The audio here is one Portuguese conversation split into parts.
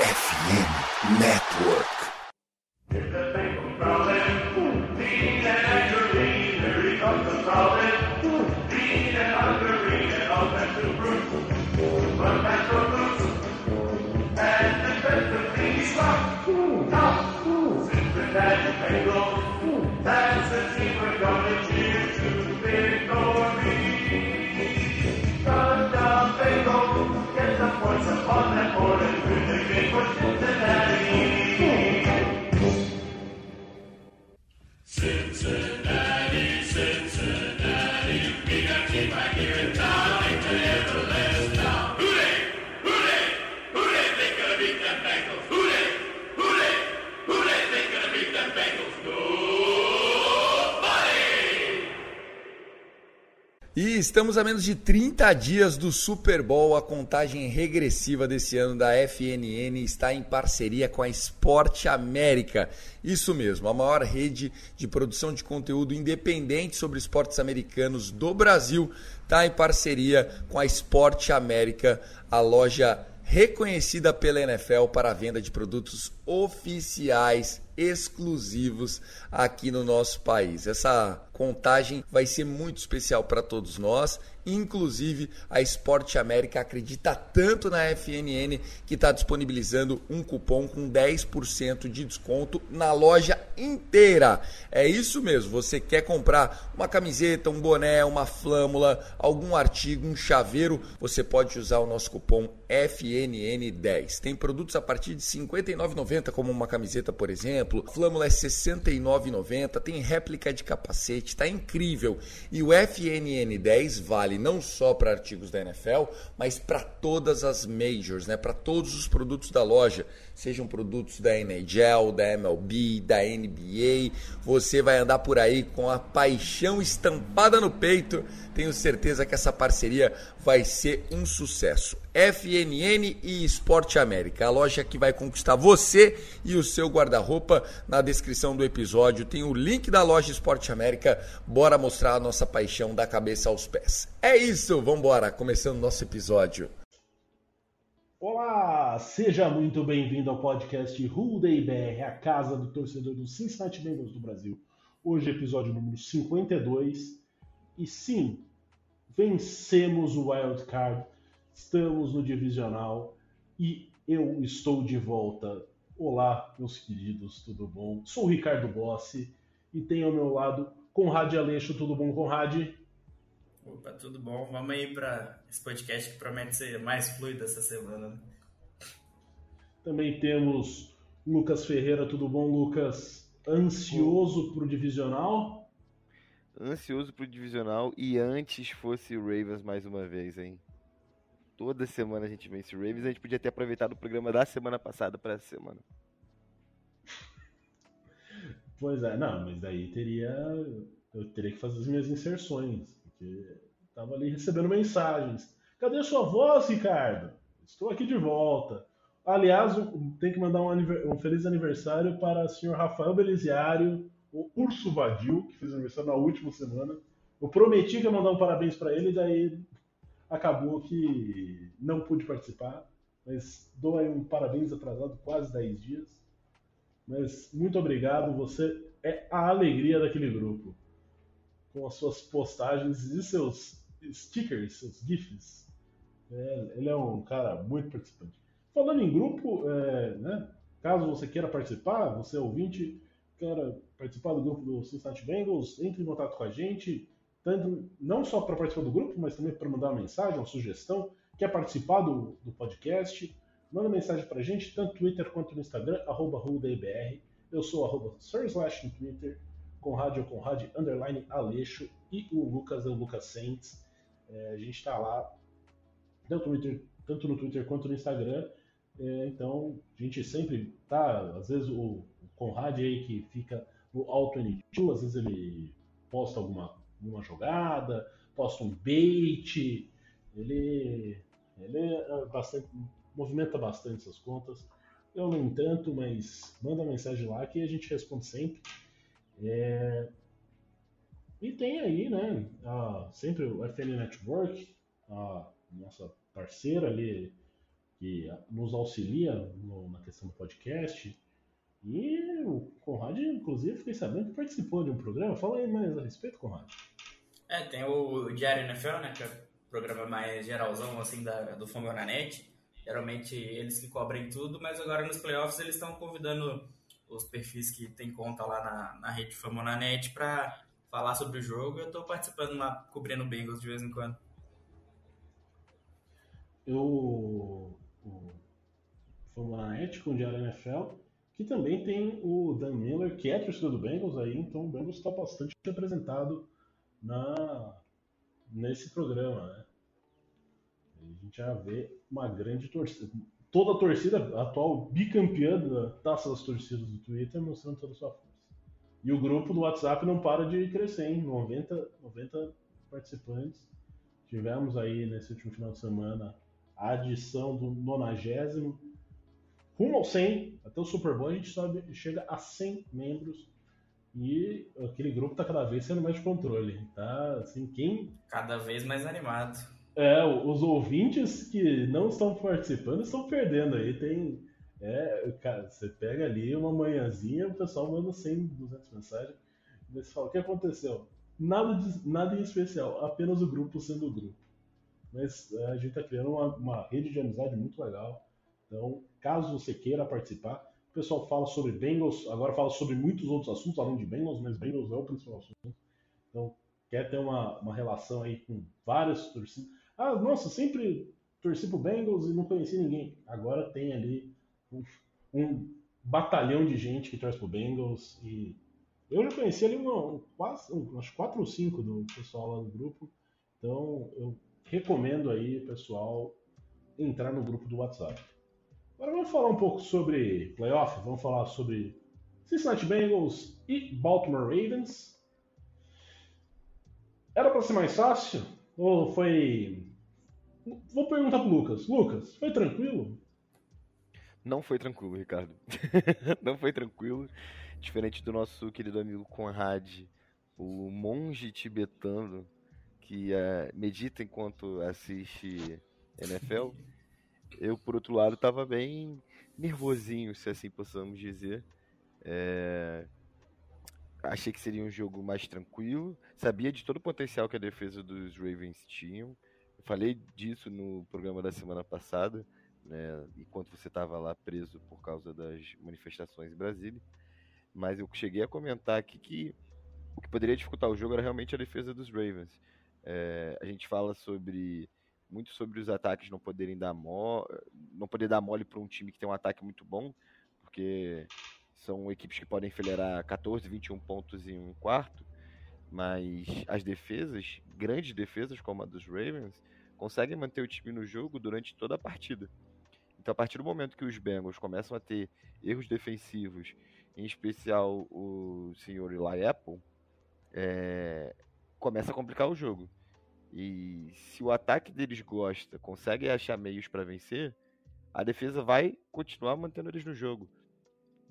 FM Network. Estamos a menos de 30 dias do Super Bowl. A contagem regressiva desse ano da FNN está em parceria com a Esporte América. Isso mesmo, a maior rede de produção de conteúdo independente sobre esportes americanos do Brasil está em parceria com a Esporte América, a loja reconhecida pela NFL para a venda de produtos oficiais exclusivos aqui no nosso país. Essa contagem vai ser muito especial para todos nós. Inclusive, a Esporte América acredita tanto na FNN que está disponibilizando um cupom com 10% de desconto na loja inteira. É isso mesmo, você quer comprar uma camiseta, um boné, uma flâmula, algum artigo, um chaveiro, você pode usar o nosso cupom FNN10. Tem produtos a partir de R$ 59,90, como uma camiseta, por exemplo. Flâmula é R$ 69,90, tem réplica de capacete, tá incrível. E o FNN10 vale não só para artigos da NFL, mas para todas as majors, né? Para todos os produtos da loja, sejam produtos da NHL, da MLB, da NBA. Você vai andar por aí com a paixão estampada no peito. Tenho certeza que essa parceria vai ser um sucesso. FNN e Esporte América, a loja que vai conquistar você e o seu guarda-roupa. Na descrição do episódio tem o link da loja Esporte América. Bora mostrar a nossa paixão da cabeça aos pés. É isso, vamos embora, começando o nosso episódio. Olá, seja muito bem-vindo ao podcast Who Day BR, a casa do torcedor do Cincinnati Bengals do Brasil. Hoje episódio número 52 e sim, vencemos o Wild Card estamos no divisional e eu estou de volta. Olá, meus queridos, tudo bom? Sou o Ricardo Bossi e tenho ao meu lado Conrad Aleixo, tudo bom, Conrad? Opa, tudo bom? Vamos aí para esse podcast que promete ser mais fluido essa semana. Né? Também temos Lucas Ferreira, tudo bom, Lucas? Ansioso para o divisional? Ansioso para o divisional e antes fosse o Ravens mais uma vez, hein? Toda semana a gente vence o Ravens. A gente podia ter aproveitado o programa da semana passada para essa semana. Pois é, não, mas daí teria. Eu teria que fazer as minhas inserções. Porque tava ali recebendo mensagens. Cadê sua voz, Ricardo? Estou aqui de volta. Aliás, tem que mandar um, um feliz aniversário para o senhor Rafael Beliziário, o Urso Vadio, que fez aniversário na última semana. Eu prometi que ia mandar um parabéns para ele, daí acabou que não pude participar, mas dou aí um parabéns atrasado, quase 10 dias. Mas muito obrigado, você é a alegria daquele grupo. Com as suas postagens e seus stickers, seus GIFs. É, ele é um cara muito participante. Falando em grupo, é, né, caso você queira participar, você ouvinte, queira participar do grupo do Cincinnati Bengals, entre em contato com a gente tanto não só para participar do grupo, mas também para mandar uma mensagem, uma sugestão, quer participar do, do podcast, manda mensagem para a gente, tanto no Twitter quanto no Instagram, arroba Eu sou arroba no Twitter, Conrad ou Conrad, underline Aleixo, e o Lucas é o Lucas Saints. É, a gente está lá, tanto no, Twitter, tanto no Twitter quanto no Instagram. É, então, a gente sempre tá, às vezes o, o Conrad aí que fica no Auto N2, às vezes ele posta alguma uma jogada, posta um bait. Ele, ele é bastante, movimenta bastante essas contas. Eu nem tanto, mas manda mensagem lá que a gente responde sempre. É... E tem aí, né, a, sempre o FN Network, a nossa parceira ali, que nos auxilia no, na questão do podcast. E o Conrad, inclusive, fiquei sabendo que participou de um programa. Fala aí mais a respeito, Conrad. É, tem o Diário NFL, né, que é o programa mais geralzão, assim, da, do Fome na Net. Geralmente eles que cobrem tudo, mas agora nos playoffs eles estão convidando os perfis que tem conta lá na, na rede Fama na Net para falar sobre o jogo. Eu estou participando lá, cobrindo Bengals de vez em quando. Eu, o na Net com o Diário NFL, que também tem o Dan Miller, que é torcedor do Bengals aí, então o Bengals está bastante representado na, nesse programa, né? A gente já vê uma grande torcida. Toda a torcida atual bicampeã da taça das torcidas do Twitter mostrando toda a sua força. E o grupo do WhatsApp não para de crescer, hein? 90, 90 participantes. Tivemos aí nesse último final de semana a adição do nonagésimo. Rumo ao 100, até o Super Bowl a gente sobe, chega a 100 membros e aquele grupo tá cada vez sendo mais de controle. Tá assim, quem. Cada vez mais animado. É, os ouvintes que não estão participando estão perdendo aí. Tem. É, cara, você pega ali uma manhãzinha, o pessoal manda 100, 200 mensagens. E você fala: o que aconteceu? Nada, de, nada em especial, apenas o grupo sendo o grupo. Mas a gente tá criando uma, uma rede de amizade muito legal. Então, caso você queira participar, o pessoal fala sobre Bengals, agora fala sobre muitos outros assuntos além de Bengals, mas Bengals é o principal assunto. Então, quer ter uma, uma relação aí com várias torcidas. Ah, nossa, sempre torci pro Bengals e não conheci ninguém. Agora tem ali um, um batalhão de gente que torce pro Bengals e eu já conheci ali uma, quase, umas quatro ou cinco do pessoal lá do grupo. Então eu recomendo aí, pessoal, entrar no grupo do WhatsApp. Agora vamos falar um pouco sobre playoff, vamos falar sobre Cincinnati Bengals e Baltimore Ravens. Era para ser mais fácil ou foi Vou perguntar pro Lucas. Lucas, foi tranquilo? Não foi tranquilo, Ricardo. não foi tranquilo. Diferente do nosso querido amigo Conrad, o monge tibetano que uh, medita enquanto assiste NFL. Eu, por outro lado, estava bem nervosinho, se assim possamos dizer. É... Achei que seria um jogo mais tranquilo. Sabia de todo o potencial que a defesa dos Ravens tinham. Falei disso no programa da semana passada, né, enquanto você estava lá preso por causa das manifestações em Brasília. Mas eu cheguei a comentar aqui que o que poderia dificultar o jogo era realmente a defesa dos Ravens. É, a gente fala sobre muito sobre os ataques não poderem dar mole, não poder dar mole para um time que tem um ataque muito bom, porque são equipes que podem enfileirar 14, 21 pontos em um quarto, mas as defesas, grandes defesas como a dos Ravens, conseguem manter o time no jogo durante toda a partida. Então, a partir do momento que os Bengals começam a ter erros defensivos, em especial o senhor Eli Apple, é... começa a complicar o jogo. E se o ataque deles gosta, consegue achar meios para vencer, a defesa vai continuar mantendo eles no jogo.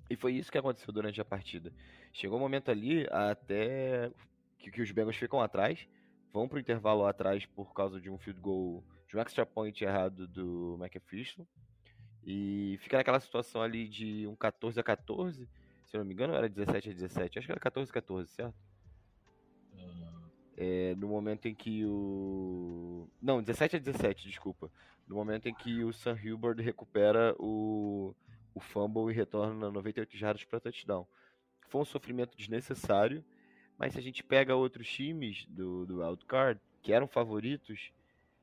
E foi isso que aconteceu durante a partida. Chegou um momento ali até que, que os Bengals ficam atrás, vão para o intervalo atrás por causa de um field goal, de um extra point errado do McPherson. E fica naquela situação ali de um 14 a 14, se eu não me engano, era 17 a 17, acho que era 14 a 14, certo? É, no momento em que o. Não, 17 a 17, desculpa. No momento em que o Sam Hilbert recupera o, o fumble e retorna 98 jardas para touchdown. Foi um sofrimento desnecessário mas se a gente pega outros times do, do wildcard, que eram favoritos,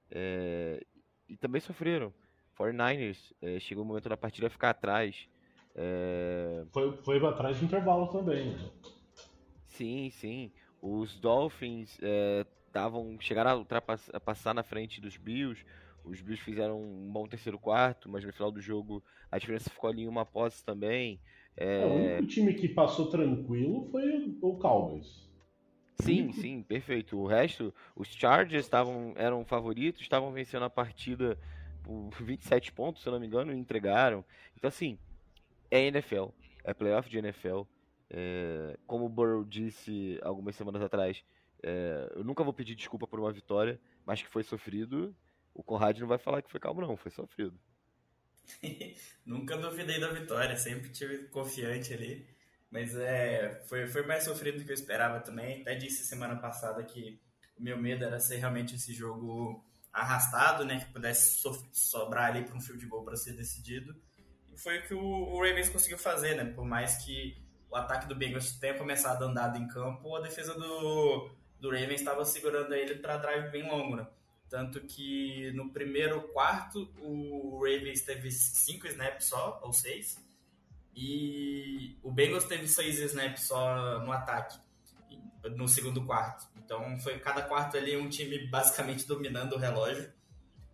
é, e também sofreram. 49ers é, chegou o momento da partida ficar atrás. É... Foi, foi atrás do intervalo também. Né? Sim, sim. Os Dolphins estavam é, chegaram a, a passar na frente dos Bills. Os Bills fizeram um bom terceiro quarto, mas no final do jogo a diferença ficou ali em uma posse também. É... o único time que passou tranquilo foi o Cowboys. Sim, sim, perfeito. O resto, os Chargers estavam, eram favoritos, estavam vencendo a partida por 27 pontos, se eu não me engano, e entregaram. Então, assim, é NFL, é playoff de NFL. É, como o Burrow disse algumas semanas atrás, é, eu nunca vou pedir desculpa por uma vitória, mas que foi sofrido. O Conrad não vai falar que foi calmo, não, foi sofrido. Nunca duvidei da vitória, sempre tive confiante ali. Mas é, foi, foi mais sofrido do que eu esperava também. Até disse semana passada que o meu medo era ser realmente esse jogo arrastado, né? Que pudesse so, sobrar ali para um field goal para ser decidido. E foi o que o, o, Ravens conseguiu fazer, né? Por mais que o ataque do Bengals tenha começado andado em campo, a defesa do, do Ravens estava segurando ele para drive bem longo, né? Tanto que no primeiro quarto o Ravens teve cinco snaps só, ou seis, e o Bengals teve seis snaps só no ataque, no segundo quarto. Então foi cada quarto ali um time basicamente dominando o relógio.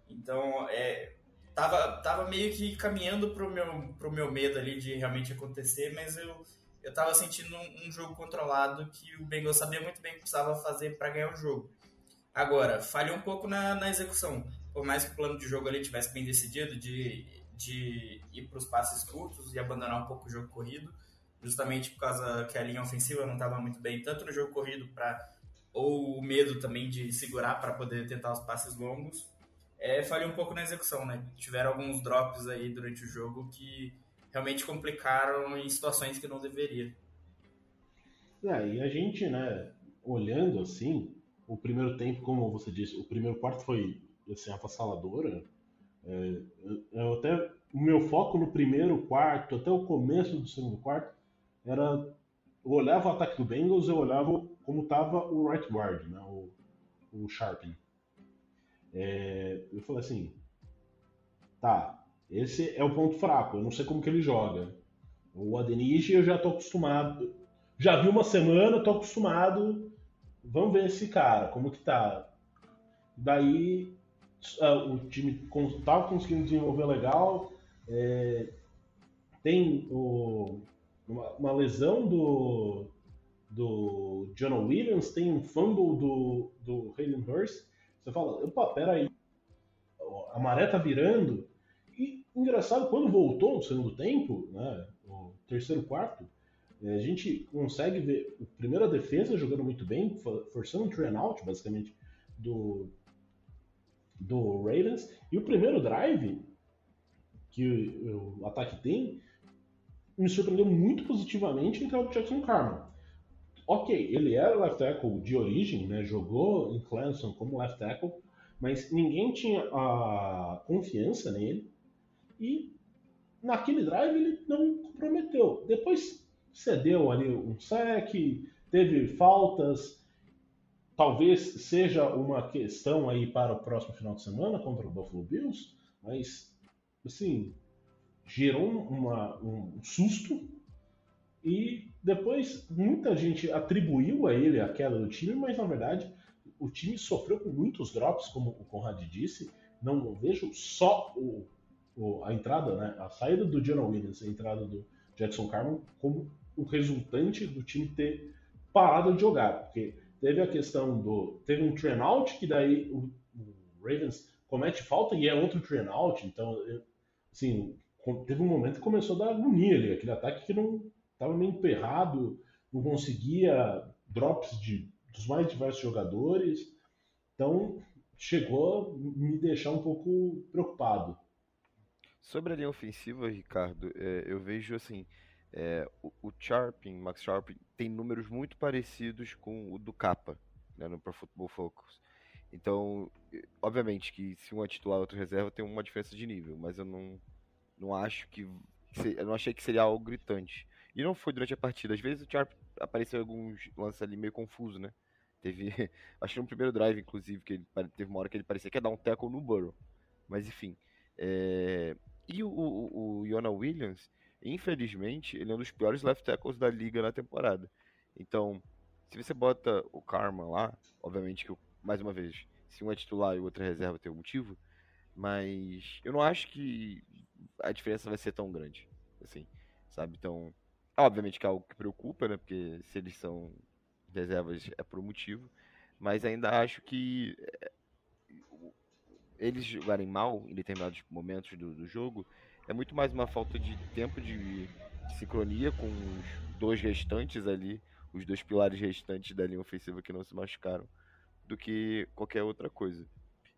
Então é, tava, tava meio que caminhando pro meu, pro meu medo ali de realmente acontecer, mas eu, eu tava sentindo um, um jogo controlado que o Bengals sabia muito bem o que precisava fazer para ganhar o jogo. Agora, falhou um pouco na, na execução. Por mais que o plano de jogo ali tivesse bem decidido de, de ir para os passes curtos e abandonar um pouco o jogo corrido, justamente por causa que a linha ofensiva não estava muito bem, tanto no jogo corrido para ou o medo também de segurar para poder tentar os passes longos, é, falhou um pouco na execução, né? Tiveram alguns drops aí durante o jogo que realmente complicaram em situações que não deveria. É, e a gente, né, olhando assim, o primeiro tempo, como você disse, o primeiro quarto foi assim, avassaladora. É, eu até o meu foco no primeiro quarto, até o começo do segundo quarto, era eu olhava o ataque do Bengals, eu olhava como estava o right guard, né, o, o Sharpen. É, eu falei assim, tá, esse é o ponto fraco, eu não sei como que ele joga. O Adenishi eu já tô acostumado, já vi uma semana, tô acostumado vamos ver esse cara, como que tá. Daí o time tá conseguindo desenvolver legal. É, tem o, uma, uma, lesão do, do John Williams, tem um fumble do, do Hayden Hurst. Você fala, opa, peraí, a maré tá virando. E engraçado, quando voltou no segundo tempo, né, o terceiro quarto, é, a gente consegue ver a defesa jogando muito bem, forçando um train out, basicamente, do, do Ravens. E o primeiro drive que o, o ataque tem me surpreendeu muito positivamente em é o Jackson Carman. Ok, ele era left tackle de origem, né? jogou em Clemson como left tackle, mas ninguém tinha a confiança nele. E naquele drive ele não comprometeu. Depois cedeu ali um sec, teve faltas. Talvez seja uma questão aí para o próximo final de semana contra o Buffalo Bills, mas assim gerou uma, um susto e depois muita gente atribuiu a ele a queda do time, mas na verdade o time sofreu com muitos drops, como o Conrad disse. Não vejo só o, o, a entrada, né, a saída do John Williams, a entrada do Jackson Carman como o resultante do time ter parado de jogar, porque teve a questão do. Teve um train out, que daí o, Ravens comete falta e é outro train out, então, assim, teve um momento que começou a dar agonia ali, aquele ataque que não estava meio emperrado, não conseguia drops de, dos mais diversos jogadores, então chegou a me deixar um pouco preocupado. Sobre a linha ofensiva, Ricardo, é, eu vejo assim, é, o, o Sharping, Max Sharping, tem números muito parecidos com o do Capa, né, no Pro Football Focus. Então, obviamente que se um é titular e outro reserva tem uma diferença de nível, mas eu não, não acho que. Eu não achei que seria algo gritante. E não foi durante a partida. Às vezes o Sharp apareceu alguns lances ali meio confuso, né? Teve. acho que no primeiro drive, inclusive, que ele teve uma hora que ele parecia que ia dar um tackle no Burrow. Mas enfim. É... E o, o, o Iona Williams, Infelizmente, ele é um dos piores left tackles da liga na temporada. Então, se você bota o Karma lá, obviamente que, mais uma vez, se um é titular e o outro é reserva tem um motivo, mas eu não acho que a diferença vai ser tão grande, assim, sabe? Então, obviamente que é algo que preocupa, né? Porque se eles são reservas é por um motivo, mas ainda acho que eh, eles jogarem mal em determinados momentos do, do jogo é muito mais uma falta de tempo de, sincronia com os dois restantes ali, os dois pilares restantes da linha ofensiva que não se machucaram, do que qualquer outra coisa.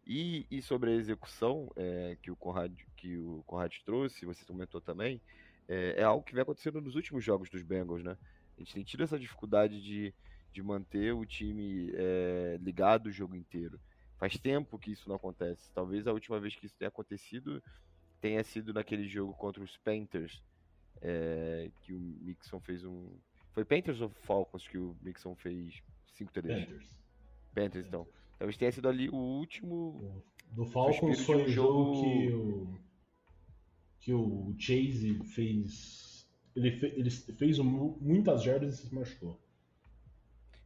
E, e sobre a execução é, que, o Conrad, que o Conrad trouxe, você comentou também, é, é, algo que vem acontecendo nos últimos jogos dos Bengals, né? A gente tem tido essa dificuldade de, de manter o time é, ligado o jogo inteiro. Faz tempo que isso não acontece. Talvez a última vez que isso tenha acontecido tenha sido naquele jogo contra os Panthers, é, que o Mixon fez um. Foi Panthers ou Falcons que o Mixon fez 5 TDs? Panthers. Panthers, então. Talvez tenha sido ali o último. Do Falcons foi o jogo, jogo que o. que o Chase fez. Ele, fe, ele fez muitas jardas e se machucou.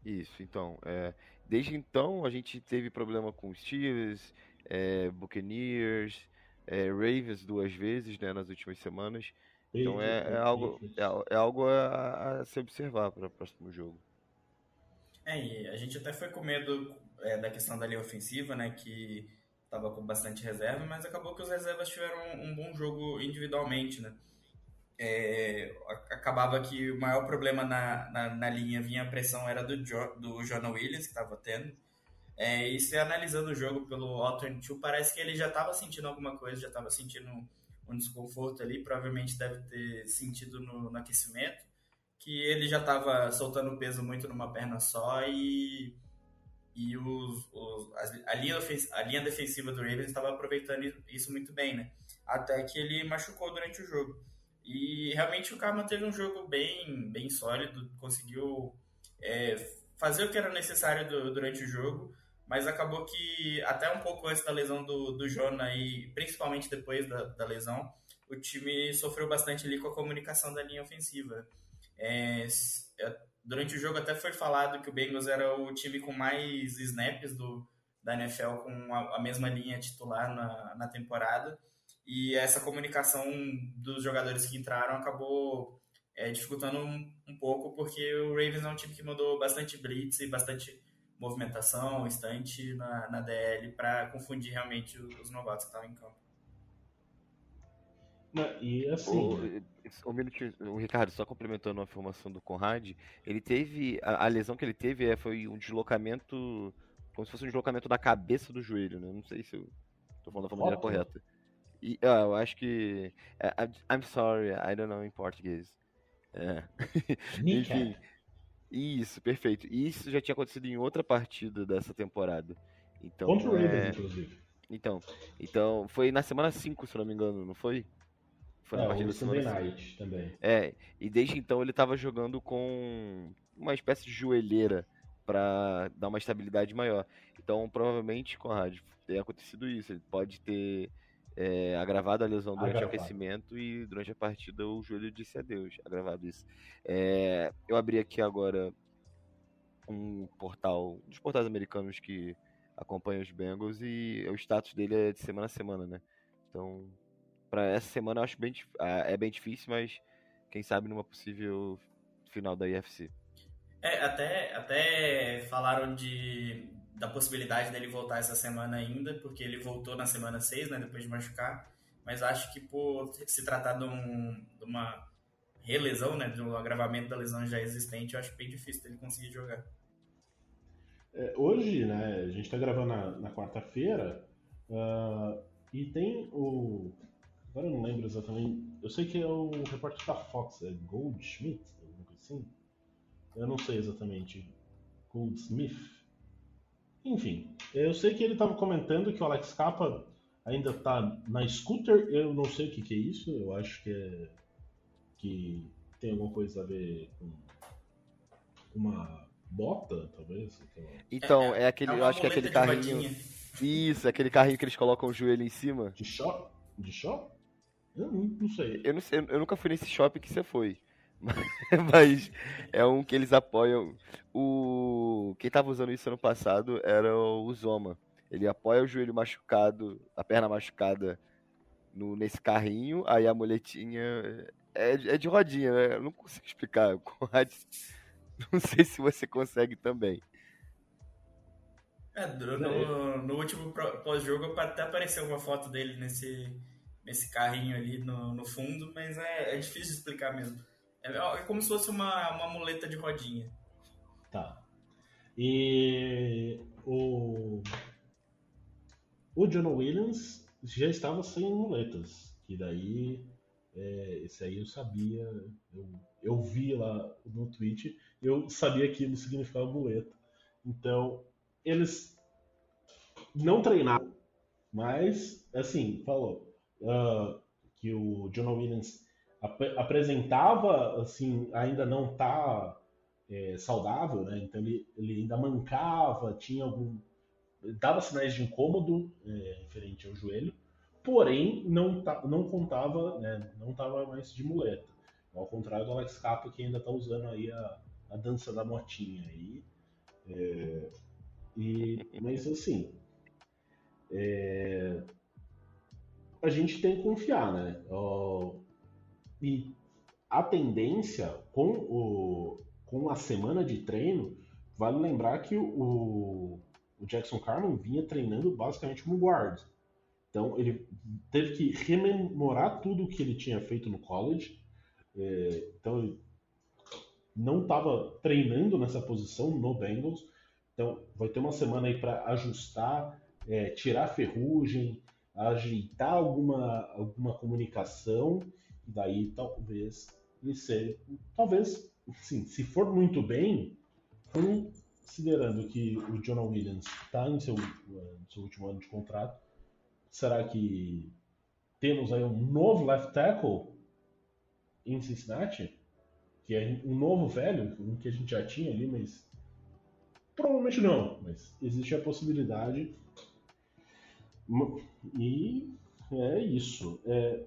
Isso, então. É, desde então a gente teve problema com os Steelers, é, Buccaneers, é, Ravens duas vezes né, nas últimas semanas. Então é, é algo, é, é, algo a, a se observar para o próximo jogo. É, e a gente até foi com medo é, da questão da linha ofensiva, né? Que estava com bastante reserva, mas acabou que os reservas tiveram um, um bom jogo individualmente, né? É, acabava que o maior problema na, na, na, linha vinha a pressão era do, jo, do Jonah Williams, que estava tendo. É, e se analisando o jogo pelo Otton 2, parece que ele já estava sentindo alguma coisa, já estava sentindo um desconforto ali, provavelmente deve ter sentido no, no aquecimento, que ele já estava soltando peso muito numa perna só e, e os, os, a, linha a linha defensiva do Ravens estava aproveitando isso muito bem, né? Até que ele machucou durante o jogo. E realmente o Karma teve um jogo bem, bem sólido, conseguiu é, fazer o que era necessário do, durante o jogo, mas acabou que até um pouco antes da lesão do, do Jonah e principalmente depois da, da lesão, o time sofreu bastante ali com a comunicação da linha ofensiva. É, é, durante o jogo até foi falado que o Bengals era o time com mais snaps do, da NFL com a, a mesma linha titular na, na temporada e essa comunicação dos jogadores que entraram acabou é, dificultando um, um, pouco, porque o Ravens é um time que mandou bastante blitz e bastante movimentação, instante na, na DL para confundir realmente os novatos que estavam em campo. Não, e assim. O, o, o, Ricardo, só complementando a informação do Conrad, ele teve. A, a, lesão que ele teve é, foi um deslocamento. Como se fosse um deslocamento da cabeça do joelho, né? Não sei se eu tô falando da maneira correta. E, ah, eu acho que. Uh, I'm sorry, I don't know em português. É. Enfim. Isso, perfeito. E isso já tinha acontecido em outra partida dessa temporada. Então, Contra o Ravens, é... inclusive. Então, então, foi na semana 5, se não me engano, não foi? Foi na é, partida da semana Night também. É, e desde então ele estava jogando com uma espécie de joelheira para dar uma estabilidade maior. Então, provavelmente, Conrad, tem acontecido isso. Ele pode ter é, agravado a lesão durante agravado. o aquecimento e durante a partida o joelho disse adeus, agravado isso. É, eu abri aqui agora um portal, um dos portais americanos que acompanham os Bengals e o status dele é de semana a semana, né? Então, para essa semana eu acho bem é bem difícil, mas quem sabe numa possível final da IFC. É, até, até falaram de da possibilidade dele voltar essa semana ainda, porque ele voltou na semana 6, né, depois de machucar. Mas acho que por se tratar de, um, de uma relesão, né, um agravamento da lesão já existente, eu acho bem difícil dele conseguir jogar. É, hoje, né, a gente está gravando na, na quarta-feira uh, e tem o. Agora eu não lembro exatamente. Eu sei que é o repórter da Fox, é Goldschmidt, alguma coisa assim. Eu não sei exatamente. Goldsmith enfim, eu sei que ele estava comentando que o Alex Capa ainda está na scooter. Eu não sei o que, que é isso. Eu acho que é que tem alguma coisa a ver com uma bota, talvez. Então, é, é aquele, é eu acho que é aquele carrinho. Isso, é aquele carrinho que eles colocam o joelho em cima. De shop? De shop? Eu não, não sei. Eu não sei, eu nunca fui nesse shopping que você foi. Mas é um que eles apoiam. O quem tava usando isso ano passado era o Zoma. Ele apoia o joelho machucado, a perna machucada no, nesse carrinho, aí a muletinha é, é de rodinha, né? Eu não consigo explicar. Não sei se você consegue também. É, no, no último pós-jogo até apareceu uma foto dele nesse, nesse carrinho ali no, no fundo, mas é, é difícil de explicar mesmo. É, é como se fosse uma, uma muleta de rodinha. Tá. E o. o John Williams já estava sem muletas, que daí é, esse aí eu sabia, eu, eu vi lá no tweet, eu sabia que aquilo significava muleta. Então, eles não treinaram, mas, assim, falou uh, que o John Williams ap apresentava, assim, ainda não tá é, saudável, né? Então ele, ele ainda mancava, tinha algum. dava sinais de incômodo é, referente ao joelho, porém não, tá, não contava, né? Não estava mais de muleta. Ao contrário do Alex Capa, que ainda está usando aí a, a dança da motinha aí. É, e, mas assim. É, a gente tem que confiar, né? E a tendência com, o, com a semana de treino, vale lembrar que o, o Jackson Carman vinha treinando basicamente como guard. Então ele teve que rememorar tudo o que ele tinha feito no college. É, então ele não estava treinando nessa posição no Bengals. Então vai ter uma semana aí para ajustar, é, tirar ferrugem, ajeitar alguma, alguma comunicação, daí talvez seja. Talvez, sim, se for muito bem, considerando que o John Williams está em seu, seu último ano de contrato, será que temos aí um novo left tackle em Cincinnati? Que é um novo velho, um que a gente já tinha ali, mas provavelmente não. Mas existe a possibilidade e é isso. É,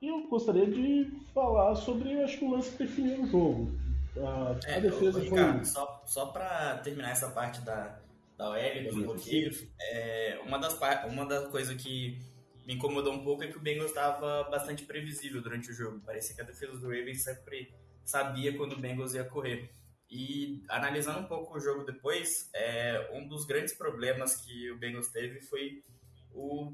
eu gostaria de falar sobre acho que o lance que definiu o jogo. A, é, a defesa foi. Ricardo, só, só para terminar essa parte da, da OL, dos bloqueios, é, uma, das, uma das coisas que me incomodou um pouco é que o Bengals estava bastante previsível durante o jogo. Parecia que a defesa do Ravens sempre sabia quando o Bengals ia correr. E analisando um pouco o jogo depois, é, um dos grandes problemas que o Bengals teve foi o,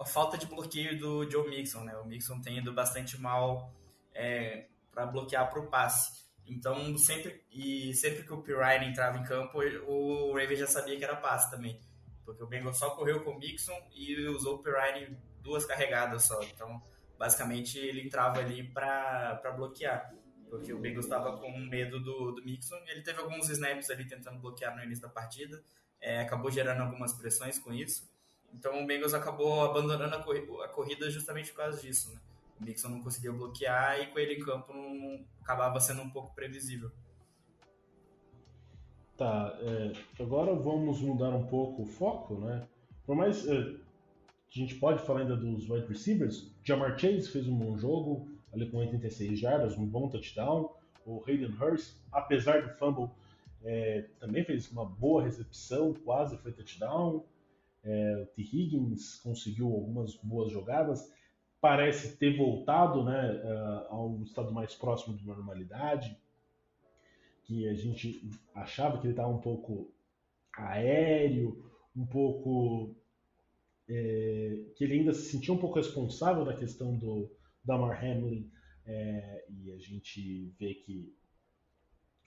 a falta de bloqueio do Joe Mixon, né? O Mixon tem ido bastante mal é, para bloquear para o passe. Então, sempre, e sempre que o Pirine entrava em campo, o Raven já sabia que era passe também. Porque o Bengals só correu com o Mixon e usou o Pirine duas carregadas só. Então, basicamente, ele entrava ali para bloquear. Porque o Bengals estava com medo do, do Mixon. Ele teve alguns snaps ali tentando bloquear no início da partida. É, acabou gerando algumas pressões com isso. Então o Bengals acabou abandonando a, corrida, a corrida justamente por causa disso, né? O Mixon não conseguia bloquear e com ele em campo não, acabava sendo um pouco previsível. Tá, é, agora vamos mudar um pouco o foco, né? Por mais é, a gente pode falar ainda dos wide receivers, Jamar Chase fez um bom jogo, ali com 86 jardas, um bom touchdown. O Hayden Hurst, apesar do fumble, é, também fez uma boa recepção, quase foi touchdown. É, o T. Higgins conseguiu algumas boas jogadas, parece ter voltado né, uh, a um estado mais próximo de normalidade, que a gente achava que ele estava um pouco aéreo, um pouco. É, que ele ainda se sentia um pouco responsável da questão do Damar Hamlin, é, e a gente vê que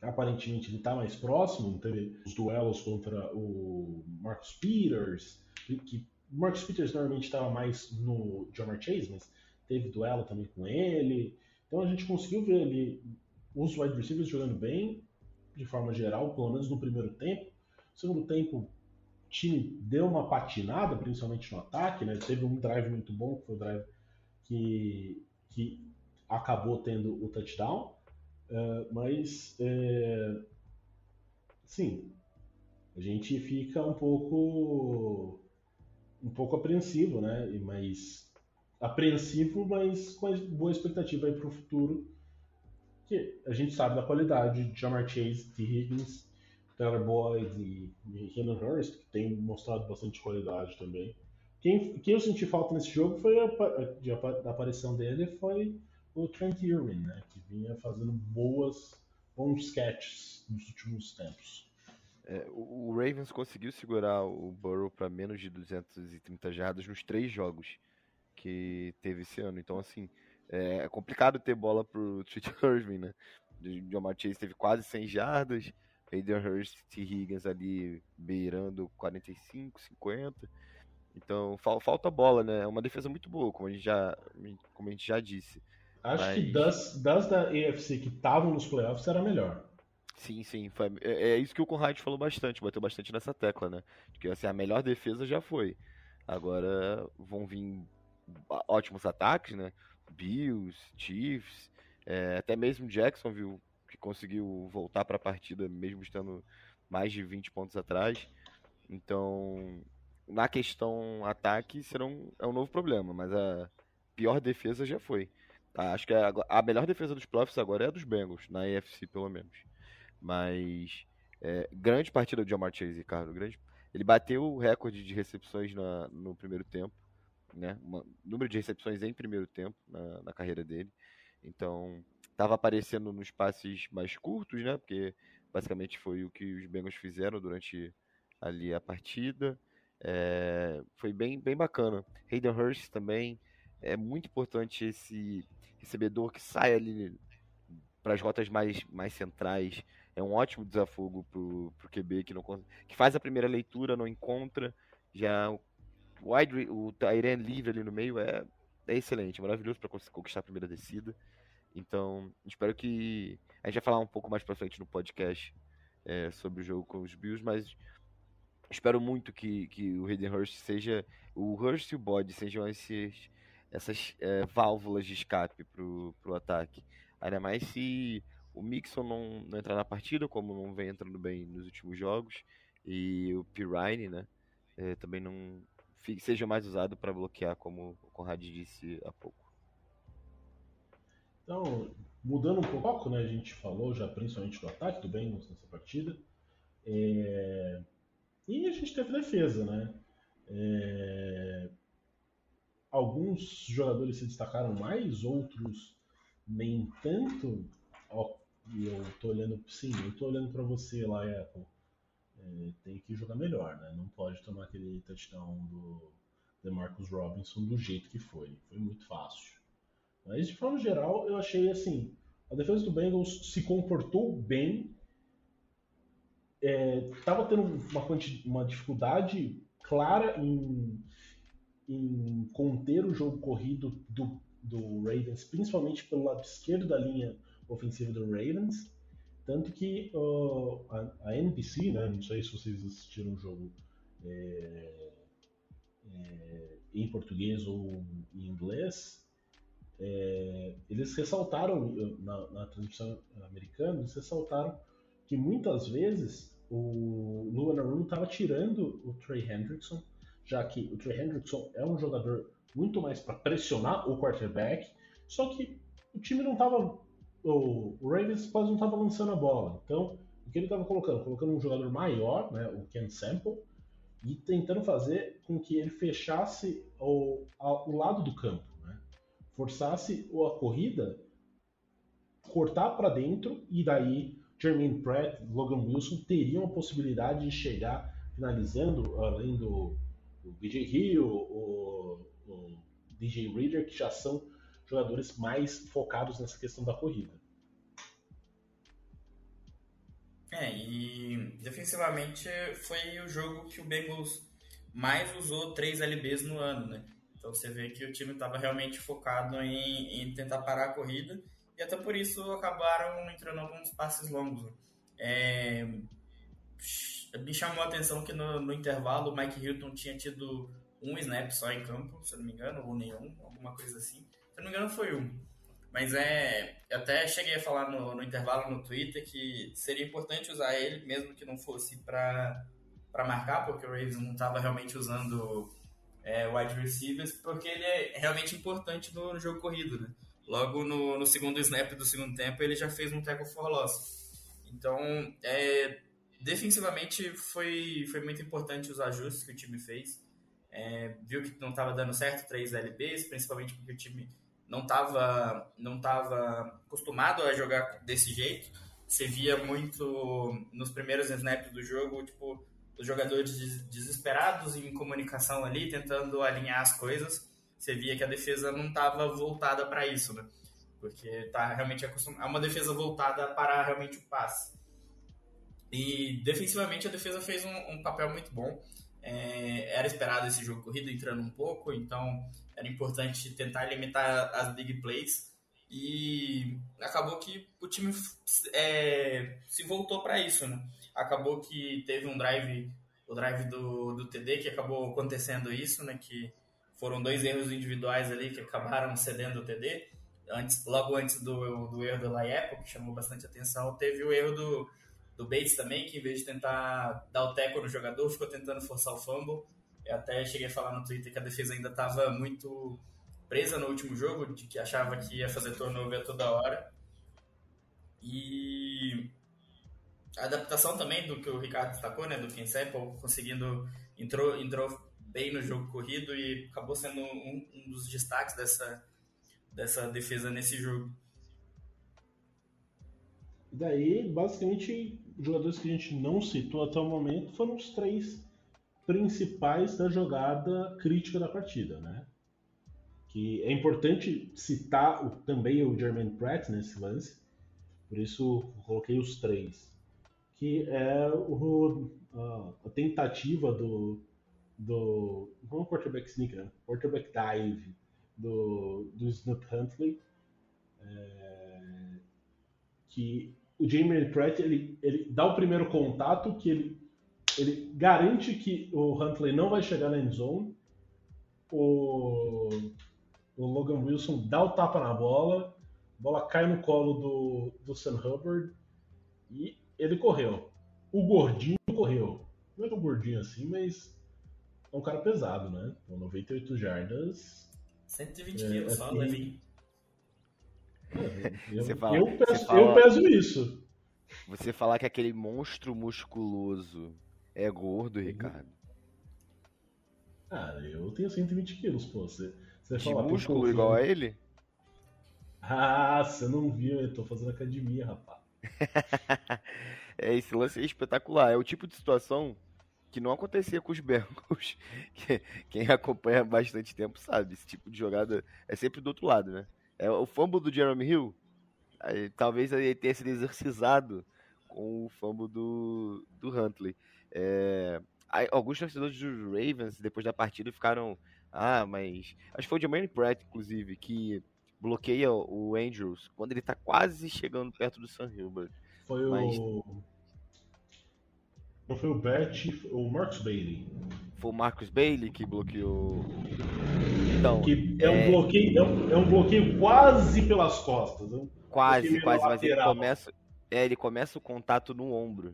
aparentemente ele está mais próximo, teve os duelos contra o Marcus Peters, que o Marcus Peters normalmente estava mais no Jamar Chase, mas teve duelo também com ele. Então a gente conseguiu ver ali os wide receivers jogando bem, de forma geral, pelo menos no primeiro tempo. No segundo tempo, o time deu uma patinada, principalmente no ataque, né? Teve um drive muito bom, que foi o drive que, que acabou tendo o touchdown. Uh, mas, é, sim, a gente fica um pouco um pouco apreensivo, né? Mas apreensivo, mas com boa expectativa para o futuro. Que a gente sabe da qualidade de Jamar Chase, T. Higgins, Taylor Boyd e, e Hurst, que tem mostrado bastante qualidade também. Quem, quem eu senti falta nesse jogo foi a, a, a aparição dele foi o Trent Irwin, né? Que vinha fazendo boas, bons sketches nos últimos tempos. É, o, Ravens conseguiu segurar o Burrow para menos de 230 jardas nos três jogos que teve esse ano. Então, assim, é, é complicado ter bola pro Treat Hurstman, né? John Chase teve quase 100 jardas, Hayden Hurst e Higgins ali beirando 45, 50. Então falta bola, né? É uma defesa muito boa, como a gente já, como a gente já disse. Acho Mas... que das, das da AFC que estavam nos playoffs era melhor. Sim, sim. Foi, é, é, isso que o Conrad falou bastante, bateu bastante nessa tecla, né? Que assim, a melhor defesa já foi. Agora vão vir ótimos ataques, né? Bills, Chiefs, é, até mesmo Jacksonville, que conseguiu voltar para a partida mesmo estando mais de 20 pontos atrás. Então, na questão ataque, será um, é um novo problema, mas a pior defesa já foi. Tá? Acho que a, a melhor defesa dos playoffs agora é a dos Bengals, na AFC pelo menos. Mas, é, grande partida do Jamar Chase, Ricardo. Grande, ele bateu o recorde de recepções na, no primeiro tempo né? Uma, número de recepções em primeiro tempo na, na carreira dele. Então, estava aparecendo nos passes mais curtos, né? Porque basicamente foi o que os Bengals fizeram durante ali a partida. É, foi bem, bem bacana. Hayden Hurst também é muito importante esse recebedor que sai ali para as rotas mais, mais centrais. É um ótimo desafogo pro, pro QB que não que faz a primeira leitura, não encontra, já o wide, o Tyrion livre ali no meio é, é excelente, maravilhoso para conquistar a primeira descida. Então, espero que. A gente vai falar um pouco mais pra frente no podcast é, sobre o jogo com os Bills, mas espero muito que, que o Hayden Hurst seja. O Hurst e o Bode sejam esses, essas é, válvulas de escape pro, pro ataque. Ainda mais se o Mixon não, não entrar na partida, como não vem entrando bem nos últimos jogos, e o Pirine, né? É, também não, seja mais usado para bloquear, como o Conrad disse há pouco. Então, mudando um pouco, né, a gente falou já principalmente do ataque do Bengals nessa partida. É... E a gente teve defesa, né? É... Alguns jogadores se destacaram mais, outros nem tanto. Ó, eu tô olhando, sim, eu tô olhando para você lá, Apple é, tem que jogar melhor, né? Não pode tomar aquele touchdown do DeMarcus Robinson do jeito que foi. Foi muito fácil. Mas, de forma geral, eu achei assim: a defesa do Bengals se comportou bem. Estava é, tendo uma, uma dificuldade clara em, em conter o jogo corrido do, do Ravens, principalmente pelo lado esquerdo da linha ofensiva do Ravens. Tanto que uh, a, a, NBC, né, não sei se vocês assistiram o jogo é, é, em português ou em inglês, é, eles ressaltaram, na, na transmissão americana, eles ressaltaram que muitas vezes o Luan Arun estava tirando o Trey Hendrickson, já que o Trey Hendrickson é um jogador muito mais para pressionar o quarterback, só que o time não estava o, Ravens quase não estava lançando a bola. Então, o que ele estava colocando? Colocando um jogador maior, né, o Ken Sample, e tentando fazer com que ele fechasse o, a, o lado do campo, né? forçasse a corrida, cortar para dentro e daí Jermaine Pratt, Logan Wilson teriam a possibilidade de chegar finalizando, além do, do BJ Hill, o, o DJ Reader, que já são jogadores mais focados nessa questão da corrida. É, e defensivamente foi o jogo que o Bengals mais usou três LBs no ano, né? Então você vê que o time estava realmente focado em, em, tentar parar a corrida e até por isso acabaram entrando alguns passes longos. É, me chamou a atenção que no, no, intervalo o Mike Hilton tinha tido um snap só em campo, se eu não me engano, ou nenhum, alguma coisa assim. Se eu não me engano, foi um. Mas é. Eu até cheguei a falar no, no intervalo no Twitter que seria importante usar ele, mesmo que não fosse para marcar, porque o Ravens não estava realmente usando é, wide receivers, porque ele é realmente importante no, no jogo corrido, né? Logo no, no, segundo snap do segundo tempo, ele já fez um tackle for loss. Então, é, defensivamente, foi, foi muito importante os ajustes que o time fez. É, viu que não estava dando certo três LBs, principalmente porque o time não estava não tava acostumado a jogar desse jeito. Você via muito nos primeiros snaps do jogo, tipo, os jogadores desesperados em comunicação ali, tentando alinhar as coisas. Você via que a defesa não estava voltada para isso, né? Porque tá realmente. É uma defesa voltada para realmente o passe. E defensivamente a defesa fez um, um papel muito bom. É, era esperado esse jogo corrido entrando um pouco, então era importante tentar limitar as big plays e acabou que o time é, se voltou para isso, né? Acabou que teve um drive, o drive do, do TD que acabou acontecendo isso, né? Que foram dois erros individuais ali que acabaram cedendo o TD. Antes, logo antes do, do erro do Laiepo, que chamou bastante atenção, teve o erro do, do Bates também, que em vez de tentar dar o teco no jogador, ficou tentando forçar o fumble. Eu até cheguei a falar no Twitter que a defesa ainda estava muito presa no último jogo, de que achava que ia fazer turnover toda hora. E a adaptação também do que o Ricardo destacou, né, do Ken Sample, conseguindo entrou entrou bem no jogo corrido e acabou sendo um, um dos destaques dessa dessa defesa nesse jogo. E daí, basicamente, jogadores que a gente não citou até o momento foram os três principais da jogada crítica da partida, né? Que é importante citar o, também o Jermaine Pratt nesse lance, por isso coloquei os três, que é o, a, a, tentativa do do não é quarterback sneak, né? quarterback dive do, do Snoop Huntley, é, que o Jamie Pratt ele, ele dá o primeiro contato que ele, ele garante que o Huntley não vai chegar na end zone. O, o Logan Wilson dá o tapa na bola, a bola cai no colo do, do Sam Hubbard e ele correu. O gordinho correu. Não é tão gordinho assim, mas é um cara pesado, né? Com 98 jardas. 120 é, quilos, só, assim, eu, fala, eu, peço, fala, eu peso isso. Você falar que aquele monstro musculoso é gordo, uhum. Ricardo. Ah, eu tenho 120 quilos, pô. Você, você De fala, músculo igual a ele? Ah, você não viu, eu tô fazendo academia, rapaz. é, esse lance é espetacular. É o tipo de situação que não acontecia com os Bengals. Quem acompanha há bastante tempo sabe. Esse tipo de jogada é sempre do outro lado, né? É, o fumble do Jeremy Hill, aí, talvez ele tenha sido exercizado com o fumble do, do Huntley. É, aí, alguns torcedores dos Ravens, depois da partida, ficaram. Ah, mas. Acho que foi o Jermaine Pratt, inclusive, que bloqueia o Andrews quando ele tá quase chegando perto do Sam Hilbert. Foi mas... o. Não foi o Bet, o Marcus Bailey. Foi o Marcus Bailey que bloqueou. Então, que é, é... Um bloqueio, é, um, é um bloqueio quase pelas costas. É um quase, quase, mas ele começa, é, ele começa o contato no ombro,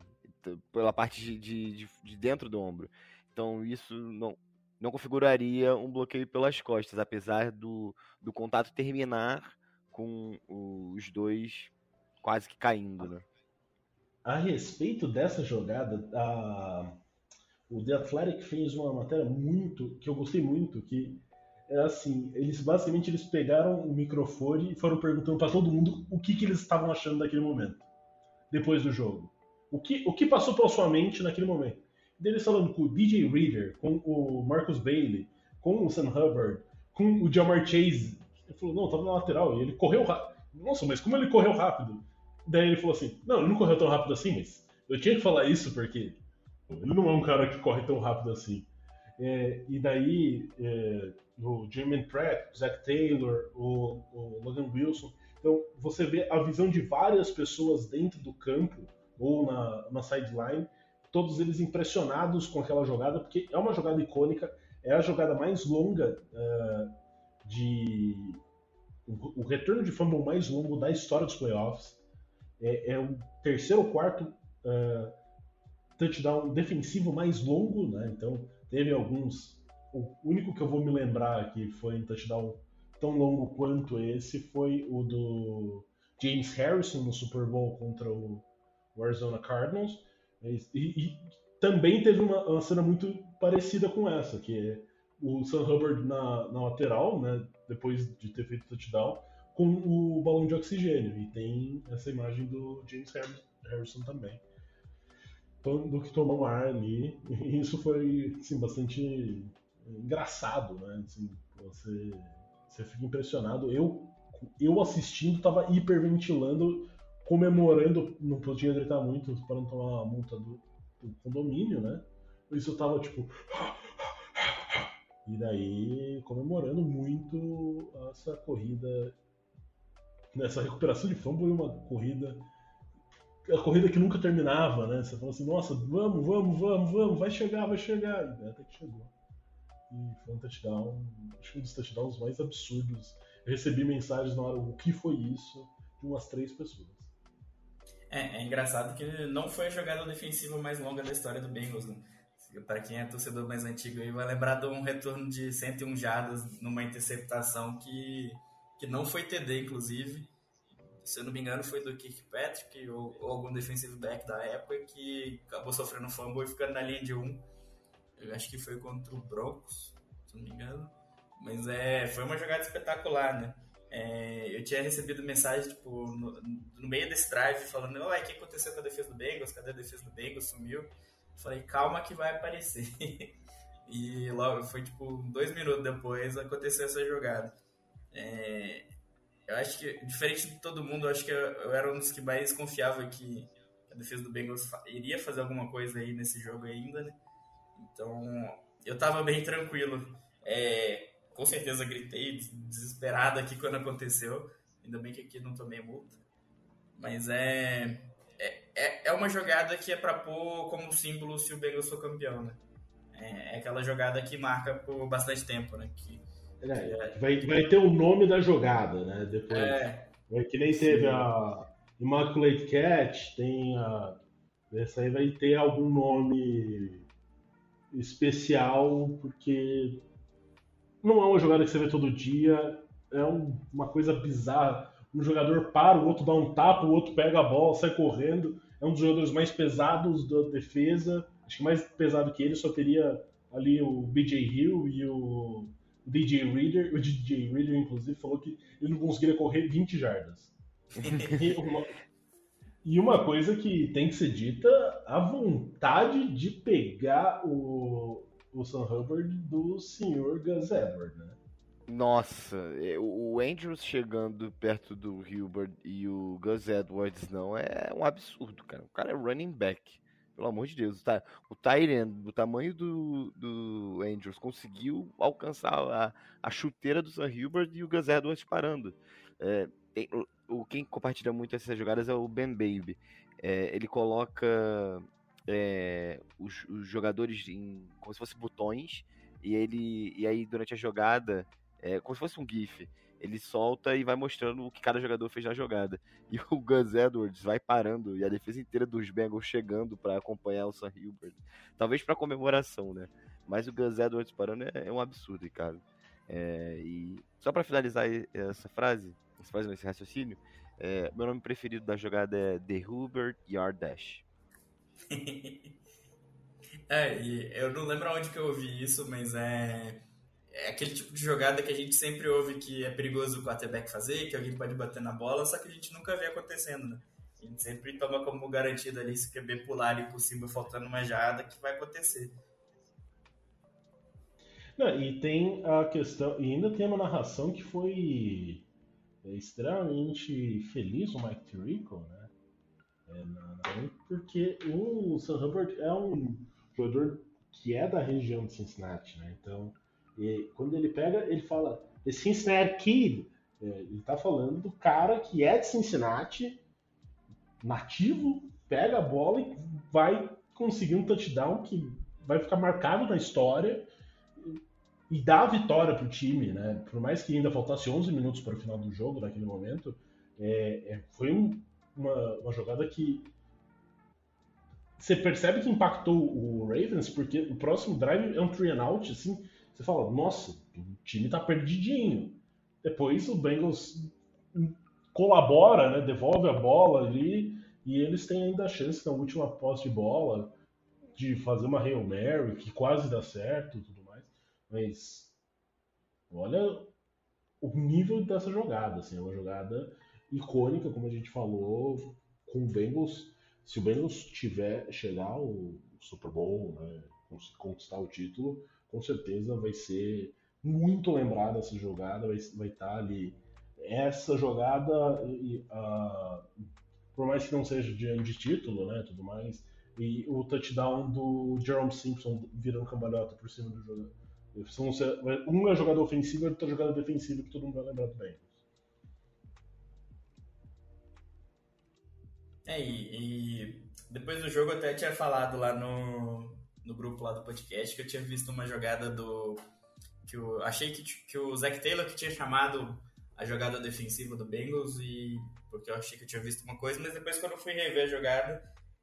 pela parte de, de, de dentro do ombro. Então isso não, não configuraria um bloqueio pelas costas, apesar do, do contato terminar com os dois quase que caindo, né? A respeito dessa jogada, a... o The Athletic fez uma matéria muito que eu gostei muito, que é assim, eles basicamente eles pegaram o microfone e foram perguntando para todo mundo o que, que eles estavam achando daquele momento, depois do jogo. O que, o que passou pela sua mente naquele momento? Eles falando com o DJ Reader, com o Marcus Bailey, com o Sam Hubbard, com o Jamar Chase. Ele falou, não, tava na lateral. E ele correu rápido. Nossa, mas como ele correu rápido? Daí ele falou assim, não, ele não correu tão rápido assim, mas eu tinha que falar isso porque ele não é um cara que corre tão rápido assim. É, e daí, é, o Jermaine Pratt, o Zach Taylor, o, o, Logan Wilson. Então, você vê a visão de várias pessoas dentro do campo ou na, na sideline, todos eles impressionados com aquela jogada, porque é uma jogada icônica, é a jogada mais longa uh, de. O, o, retorno de fumble mais longo da história dos playoffs. É, é o terceiro ou quarto uh, touchdown defensivo mais longo, né? Então, teve alguns o único que eu vou me lembrar que foi um touchdown tão longo quanto esse foi o do James Harrison no Super Bowl contra o Arizona Cardinals. E, e também teve uma, uma, cena muito parecida com essa, que é o Sam Hubbard na, na lateral, né, depois de ter feito touchdown, com o balão de oxigênio. E tem essa imagem do James Harrison também. Do que tomou ar ali. E isso foi assim, bastante engraçado, né? Assim, você, você fica impressionado. Eu, eu assistindo, tava hiperventilando, comemorando, não podia gritar muito para não tomar a multa do, do condomínio, né? isso tava tipo. E daí comemorando muito essa corrida. Nessa recuperação de fumble e uma corrida. A corrida que nunca terminava, né? Você fala assim, nossa, vamos, vamos, vamos, vamos, vai chegar, vai chegar. E até que chegou. E foi um touchdown, acho que um dos touchdowns mais absurdos. Eu recebi mensagens na hora, o que foi isso? De umas três pessoas. É, é engraçado que não foi a jogada defensiva mais longa da história do Bengals, né? Para quem é torcedor mais antigo aí, vai lembrar de um retorno de 101 jardas numa interceptação que, que não foi TD, inclusive. Se eu não me engano, foi do Kirkpatrick ou, ou algum defensive back da época que acabou sofrendo fumble e ficando na linha de 1. Eu acho que foi contra o Broncos, se não me engano. Mas é, foi uma jogada espetacular, né? É, eu tinha recebido mensagem tipo, no, no, meio desse drive falando: o que aconteceu com a defesa do Bengals? Cadê a defesa do Bengals? Sumiu. Falei: calma que vai aparecer. e logo, foi tipo dois minutos depois aconteceu essa jogada. É, eu acho que, diferente de todo mundo, eu acho que eu, eu era um dos que mais confiava que a defesa do Bengals iria fazer alguma coisa aí nesse jogo ainda, né? Então, eu tava bem tranquilo. É, com certeza gritei desesperado aqui quando aconteceu. Ainda bem que aqui não tomei multa. Mas é, é, é uma jogada que é para pôr como símbolo se o Bengals for campeão, né? É, é aquela jogada que marca por bastante tempo, né? Que, é, vai, vai ter o nome da jogada, né? Depois. É. é que nem teve Sim. a Immaculate Cat, tem a. Essa aí vai ter algum nome especial, porque não é uma jogada que você vê todo dia, é um, uma coisa bizarra. Um jogador para, o outro dá um tapa, o outro pega a bola, sai correndo. É um dos jogadores mais pesados da defesa. Acho que mais pesado que ele só teria ali o BJ Hill e o DJ Reader. O DJ Reader, inclusive, falou que ele não conseguiria correr 20 jardas. e, uma, e uma coisa que tem que ser dita, a vontade de pegar o, o Sam Hubbard do senhor Gus Edward, né? Nossa, é, o Andrews chegando perto do Hilbert e o Gus Edwards não é um absurdo, cara. O cara é running back. Pelo amor de Deus, tá? O Tyrion, do tamanho do, do Andrews, conseguiu alcançar a, a chuteira do Sam Hilbert e o Gus Edwards parando. É, tem, o, quem compartilha muito essas jogadas é o Ben Baby. É, ele coloca é, os, os, jogadores em, como se fossem botões, e ele e aí durante a jogada, é, como se fosse um GIF, ele solta e vai mostrando o que cada jogador fez na jogada. E o Gus Edwards vai parando e a defesa inteira dos Bengals chegando para acompanhar o Sam Hilbert. Talvez para comemoração, né? Mas o Gus Edwards parando é, é um absurdo, Ricardo. É, e só para finalizar essa frase, essa frase, esse raciocínio, é, meu nome preferido da jogada é The Hubert Yard Dash. é, eu não lembro onde que eu ouvi isso, mas é, é aquele tipo de jogada que a gente sempre ouve que é perigoso o quarterback fazer, que alguém pode bater na bola, só que a gente nunca vê acontecendo, né? A gente sempre toma como garantido ali se QB pular ali por cima faltando uma jada que vai acontecer. Não, e tem a questão, e ainda tem uma narração que foi extremamente feliz o Mike Tirico, né? É, porque o Sam Hubbard é um jogador que é da região de Cincinnati, né? Então, e, quando ele pega, ele fala The Cincinnati Kid. É, ele está falando do cara que é de Cincinnati, nativo, pega a bola e vai conseguir um touchdown que vai ficar marcado na história e dá a vitória para o time, né? Por mais que ainda faltasse 11 minutos para o final do jogo naquele momento, é, é, foi um, uma, uma jogada que você percebe que impactou o Ravens, porque o próximo drive é um three and out, assim, você fala, nossa, o time tá perdidinho. Depois o Bengals colabora, né, devolve a bola ali, e eles têm ainda a chance na última posse de bola de fazer uma Hail Mary, que quase dá certo e tudo mais. Mas olha o nível dessa jogada, assim, é uma jogada icônica, como a gente falou, com o Bengals. Se o Bengals tiver chegar ao Super Bowl, né, conquistar o título, com certeza vai ser muito lembrada essa jogada, vai, vai estar tá ali. Essa jogada, uh, por mais que não seja de, de título, né, tudo mais, e o touchdown do Jerome Simpson virando cambalhota por cima do jogador. Um é jogador ofensivo e outro é jogador defensivo que todo mundo vai lembrar do. É, e, e, depois do jogo eu até tinha falado lá no, no grupo lá do podcast que eu tinha visto uma jogada do. que eu achei que, que o Zach Taylor que tinha chamado a jogada defensiva do Bengals e porque eu achei que eu tinha visto uma coisa, mas depois quando eu fui rever a jogada,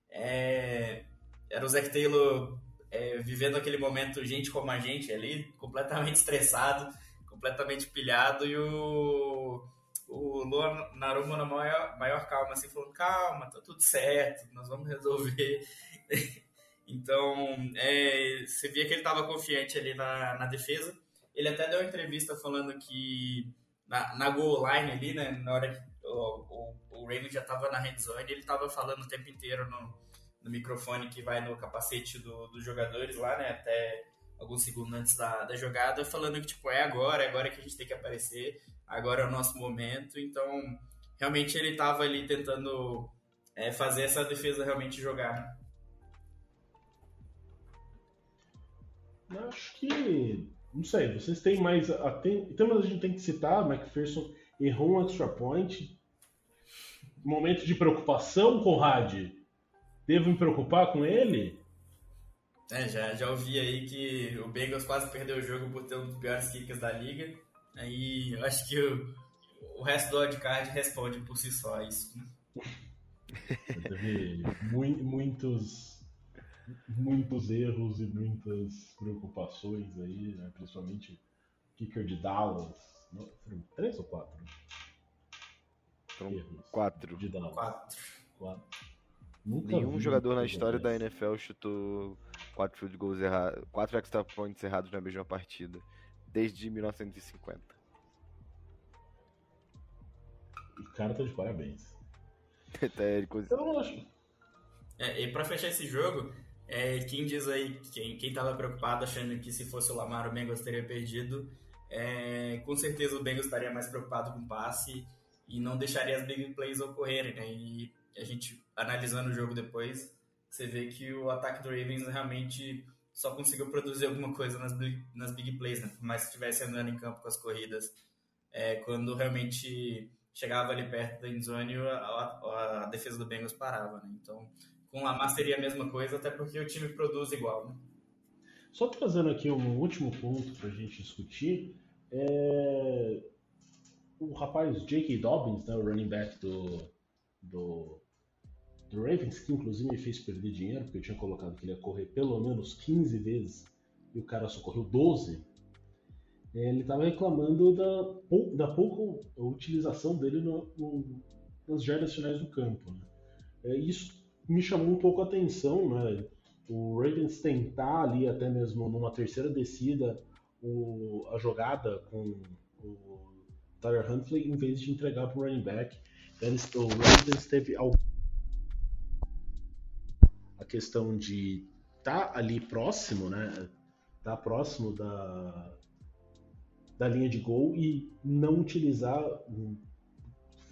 é, era o Zach Taylor é, vivendo aquele momento gente como a gente ali, completamente estressado, completamente pilhado e o o Luan Naruma na maior, maior calma, assim, falando, calma, tá tudo certo, nós vamos resolver. então, é, você via que ele estava confiante ali na, na defesa. Ele até deu uma entrevista falando que na, na goal line ali, né, na hora que o, o, o Raymond já estava na red zone, ele estava falando o tempo inteiro no, no microfone que vai no capacete do, dos jogadores lá, né, até alguns segundos antes da, da jogada, falando que, tipo, é agora, é agora que a gente tem que aparecer, agora é o nosso momento. Então, realmente ele estava ali tentando é, fazer essa defesa realmente jogar. Acho que. Não sei, vocês têm mais. Tem, então a gente tem que citar, McPherson errou um extra point. Momento de preocupação, Conrad. Devo me preocupar com ele? É, já, já ouvi aí que o Bengals quase perdeu o jogo por ter um dos piores kickers da liga. Aí eu acho que o, o resto do wildcard responde por si só isso. Né? Teve muitos, muitos erros e muitas preocupações aí, né? principalmente kicker de Dallas. Não, foram três ou quatro? Foram erros quatro. De Dallas. Quatro. quatro. Nenhum jogador na história da NFL chutou quatro field goals errados, quatro extra points errados na mesma partida desde 1950. O cara tá de parabéns. é, coisa... Eu acho. É, e pra fechar esse jogo, é, quem diz aí, quem, quem tava preocupado achando que se fosse o Lamar o Bengals teria perdido, é, com certeza o Bengals estaria mais preocupado com o passe e não deixaria as big plays ocorrerem, né? E a gente, analisando o jogo depois, você vê que o ataque do Ravens realmente só conseguiu produzir alguma coisa nas big, nas big plays, né? Por mais que estivesse andando em campo com as corridas. É, quando realmente chegava ali perto da endzone, a, a, a defesa do Bengals parava, né? Então, com Lamar seria a mesma coisa, até porque o time produz igual, né? Só trazendo aqui um último ponto para a gente discutir, é... o rapaz J.K. Dobbins, né, o running back do, do do Ravens, que inclusive me fez perder dinheiro, porque eu tinha colocado que ele ia correr pelo menos 15 vezes e o cara só correu 12, é, ele estava reclamando da, da pouca utilização dele no, no, nas jardas finais do campo. Né? É, isso me chamou um pouco a atenção, né? o Ravens tentar ali até mesmo numa terceira descida o, a jogada com o Tyler Huntley em vez de entregar para o running back. Eles, o Ravens teve a questão de estar tá ali próximo, né? Tá próximo da, da linha de gol e não utilizar.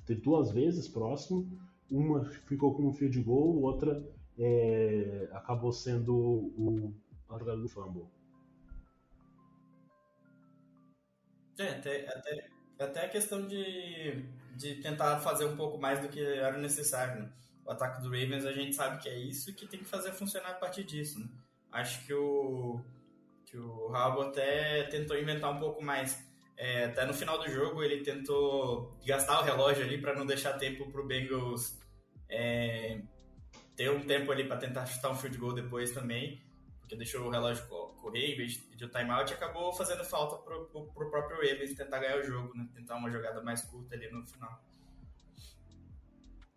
Teve duas vezes próximo, uma ficou com um fio de gol, outra é, acabou sendo o a jogada do fumble. É, até, até, até a questão de, de tentar fazer um pouco mais do que era necessário. Né? o ataque do Ravens a gente sabe que é isso e que tem que fazer funcionar a partir disso, né? Acho que o que o Rabo até tentou inventar um pouco mais. É, até no final do jogo ele tentou gastar o relógio ali para não deixar tempo para o Bengals é, ter um tempo ali para tentar chutar um field goal depois também, porque deixou o relógio correr em vez de o timeout e acabou fazendo falta para o próprio Ravens tentar ganhar o jogo, né? tentar uma jogada mais curta ali no final.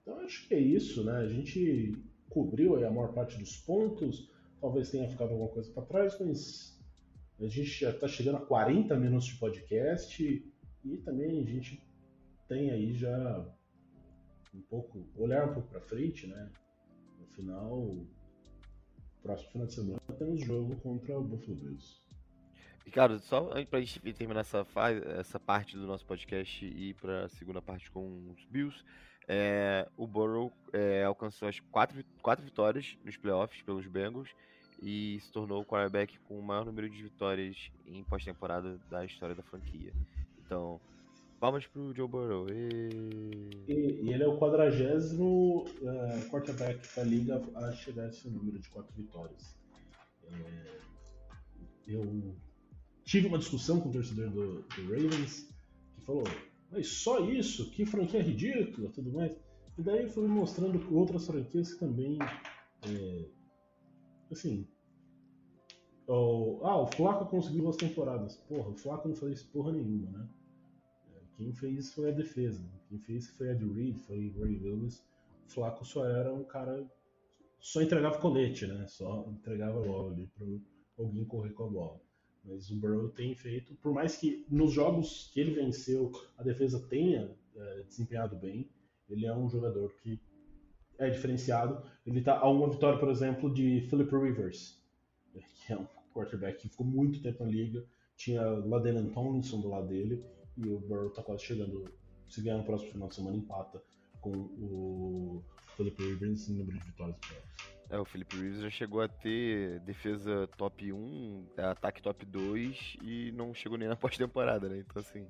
Então acho que é isso, né? A gente cobriu a maior parte dos pontos, talvez tenha ficado alguma coisa para trás, mas a gente já está chegando a 40 minutos de podcast e também a gente tem aí já um pouco, olhar um pouco para frente, né? No final, próximo final de semana temos jogo contra o Buffalo Bills. Ricardo, só para a gente terminar essa, fase, essa parte do nosso podcast e ir para a segunda parte com os Bills, É, o Burrow é, alcançou as quatro, quatro vitórias nos playoffs pelos Bengals e se tornou o quarterback com o maior número de vitórias em pós-temporada da história da franquia. Então, palmas pro Joe Burrow. E, e, e ele é o quadragésimo uh, quarterback da liga a chegar a esse número de quatro vitórias. É, eu tive uma discussão com o torcedor do, do Ravens que falou: mas só isso? Que franquia ridícula, tudo mais. E daí foi mostrando outras franquias que também é, assim. O, ah, o Flaco conseguiu duas temporadas. Porra, o Flaco não fez porra nenhuma, né? É, quem fez foi a defesa. Quem fez foi Ed Reed, foi Ray Lewis. O Flaco só era um cara. Só entregava colete, né? Só entregava bola ali para alguém correr com a bola. Mas o Burrow tem feito, por mais que nos jogos que ele venceu a defesa tenha é, desempenhado bem, ele é um jogador que é diferenciado. Ele está a uma vitória, por exemplo, de Philip Rivers, que é um quarterback que ficou muito tempo na liga. Tinha Laden Tomlinson do lado dele e o Burrow está quase chegando. Se ganhar no próximo final de semana, empata com o Philip Rivers em número de vitórias. É, o Philip Rivers já chegou a ter defesa top 1, ataque top 2 e não chegou nem na pós-temporada, né? Então assim,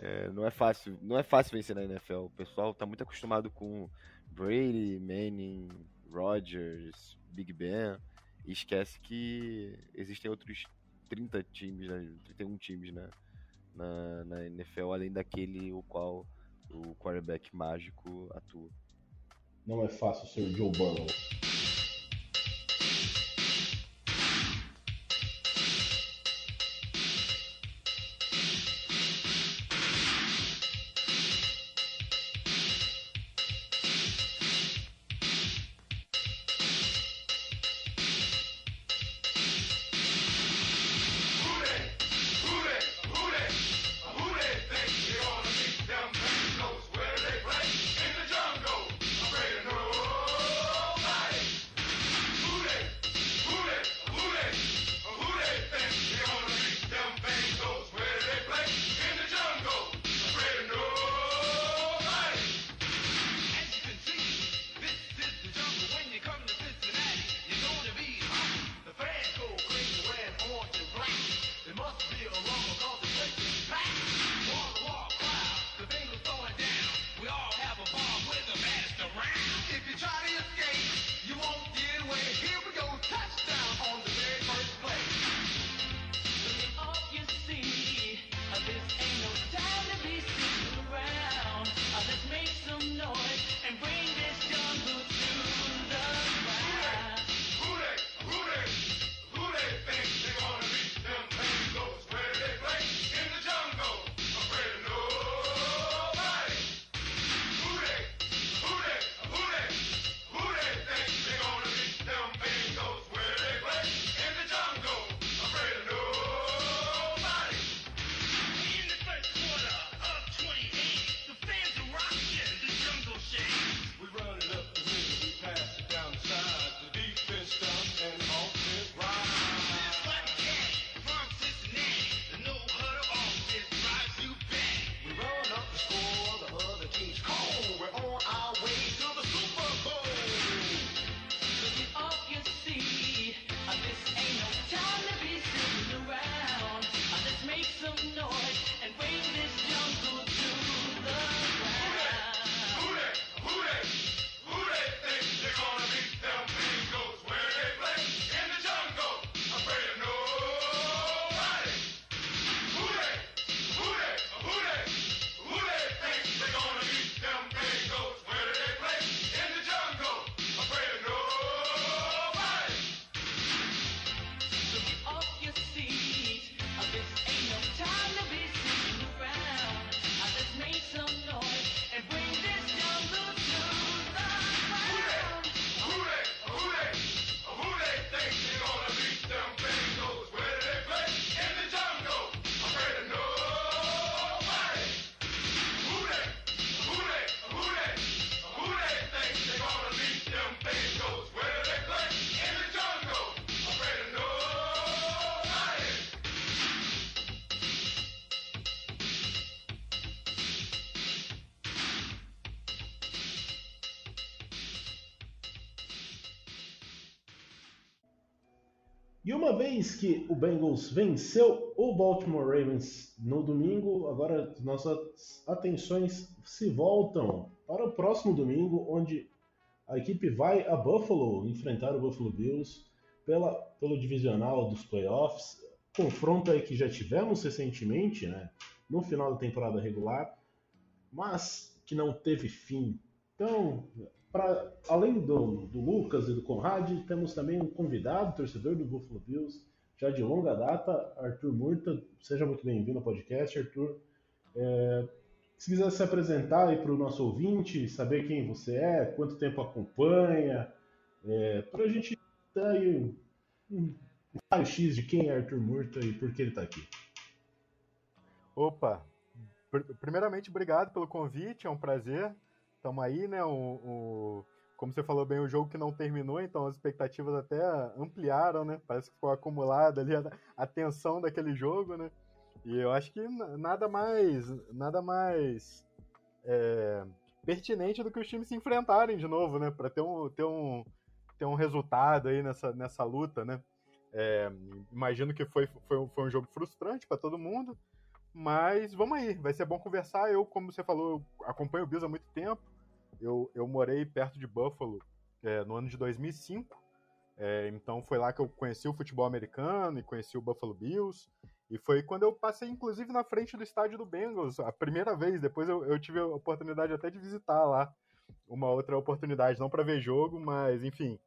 é, não é fácil, não é fácil vencer na NFL. O pessoal tá muito acostumado com Brady, Manning, Rodgers, Big Ben e esquece que existem outros 30 times, né, 31 times né, na, na NFL, além daquele o qual o quarterback mágico atua. Não é fácil ser Joe Burrow. E uma vez que o Bengals venceu o Baltimore Ravens no domingo, agora nossas atenções se voltam para o próximo domingo, onde a equipe vai a Buffalo enfrentar o Buffalo Bills pela, pelo divisional dos playoffs. Confronto aí que já tivemos recentemente, né, no final da temporada regular, mas que não teve fim. Então, Pra, além do, do, Lucas e do Conrad, temos também um convidado, torcedor do Buffalo Bills, já de longa data, Arthur Murta. Seja muito bem-vindo ao podcast, Arthur. É, se quiser se apresentar aí para o nosso ouvinte, saber quem você é, quanto tempo acompanha, é, para a gente dar aí um, um raio-x de quem é Arthur Murta e por que ele está aqui. Opa! Primeiramente, obrigado pelo convite, é um prazer estamos aí, né? O, o, como você falou bem, o jogo que não terminou, então as expectativas até ampliaram, né? Parece que ficou acumulada ali a, a tensão daquele jogo, né? E eu acho que nada mais, nada mais é, pertinente do que os times se enfrentarem de novo, né? Para ter um, ter um, ter um resultado aí nessa, nessa luta, né? É, imagino que foi, foi, foi um jogo frustrante para todo mundo, mas vamos aí, vai ser bom conversar. Eu, como você falou, acompanho o Bills há muito tempo. Eu, eu morei perto de Buffalo é, no ano de 2005. É, então foi lá que eu conheci o futebol americano e conheci o Buffalo Bills. E foi quando eu passei, inclusive, na frente do estádio do Bengals, a primeira vez. Depois eu, eu tive a oportunidade até de visitar lá. Uma outra oportunidade, não para ver jogo, mas enfim.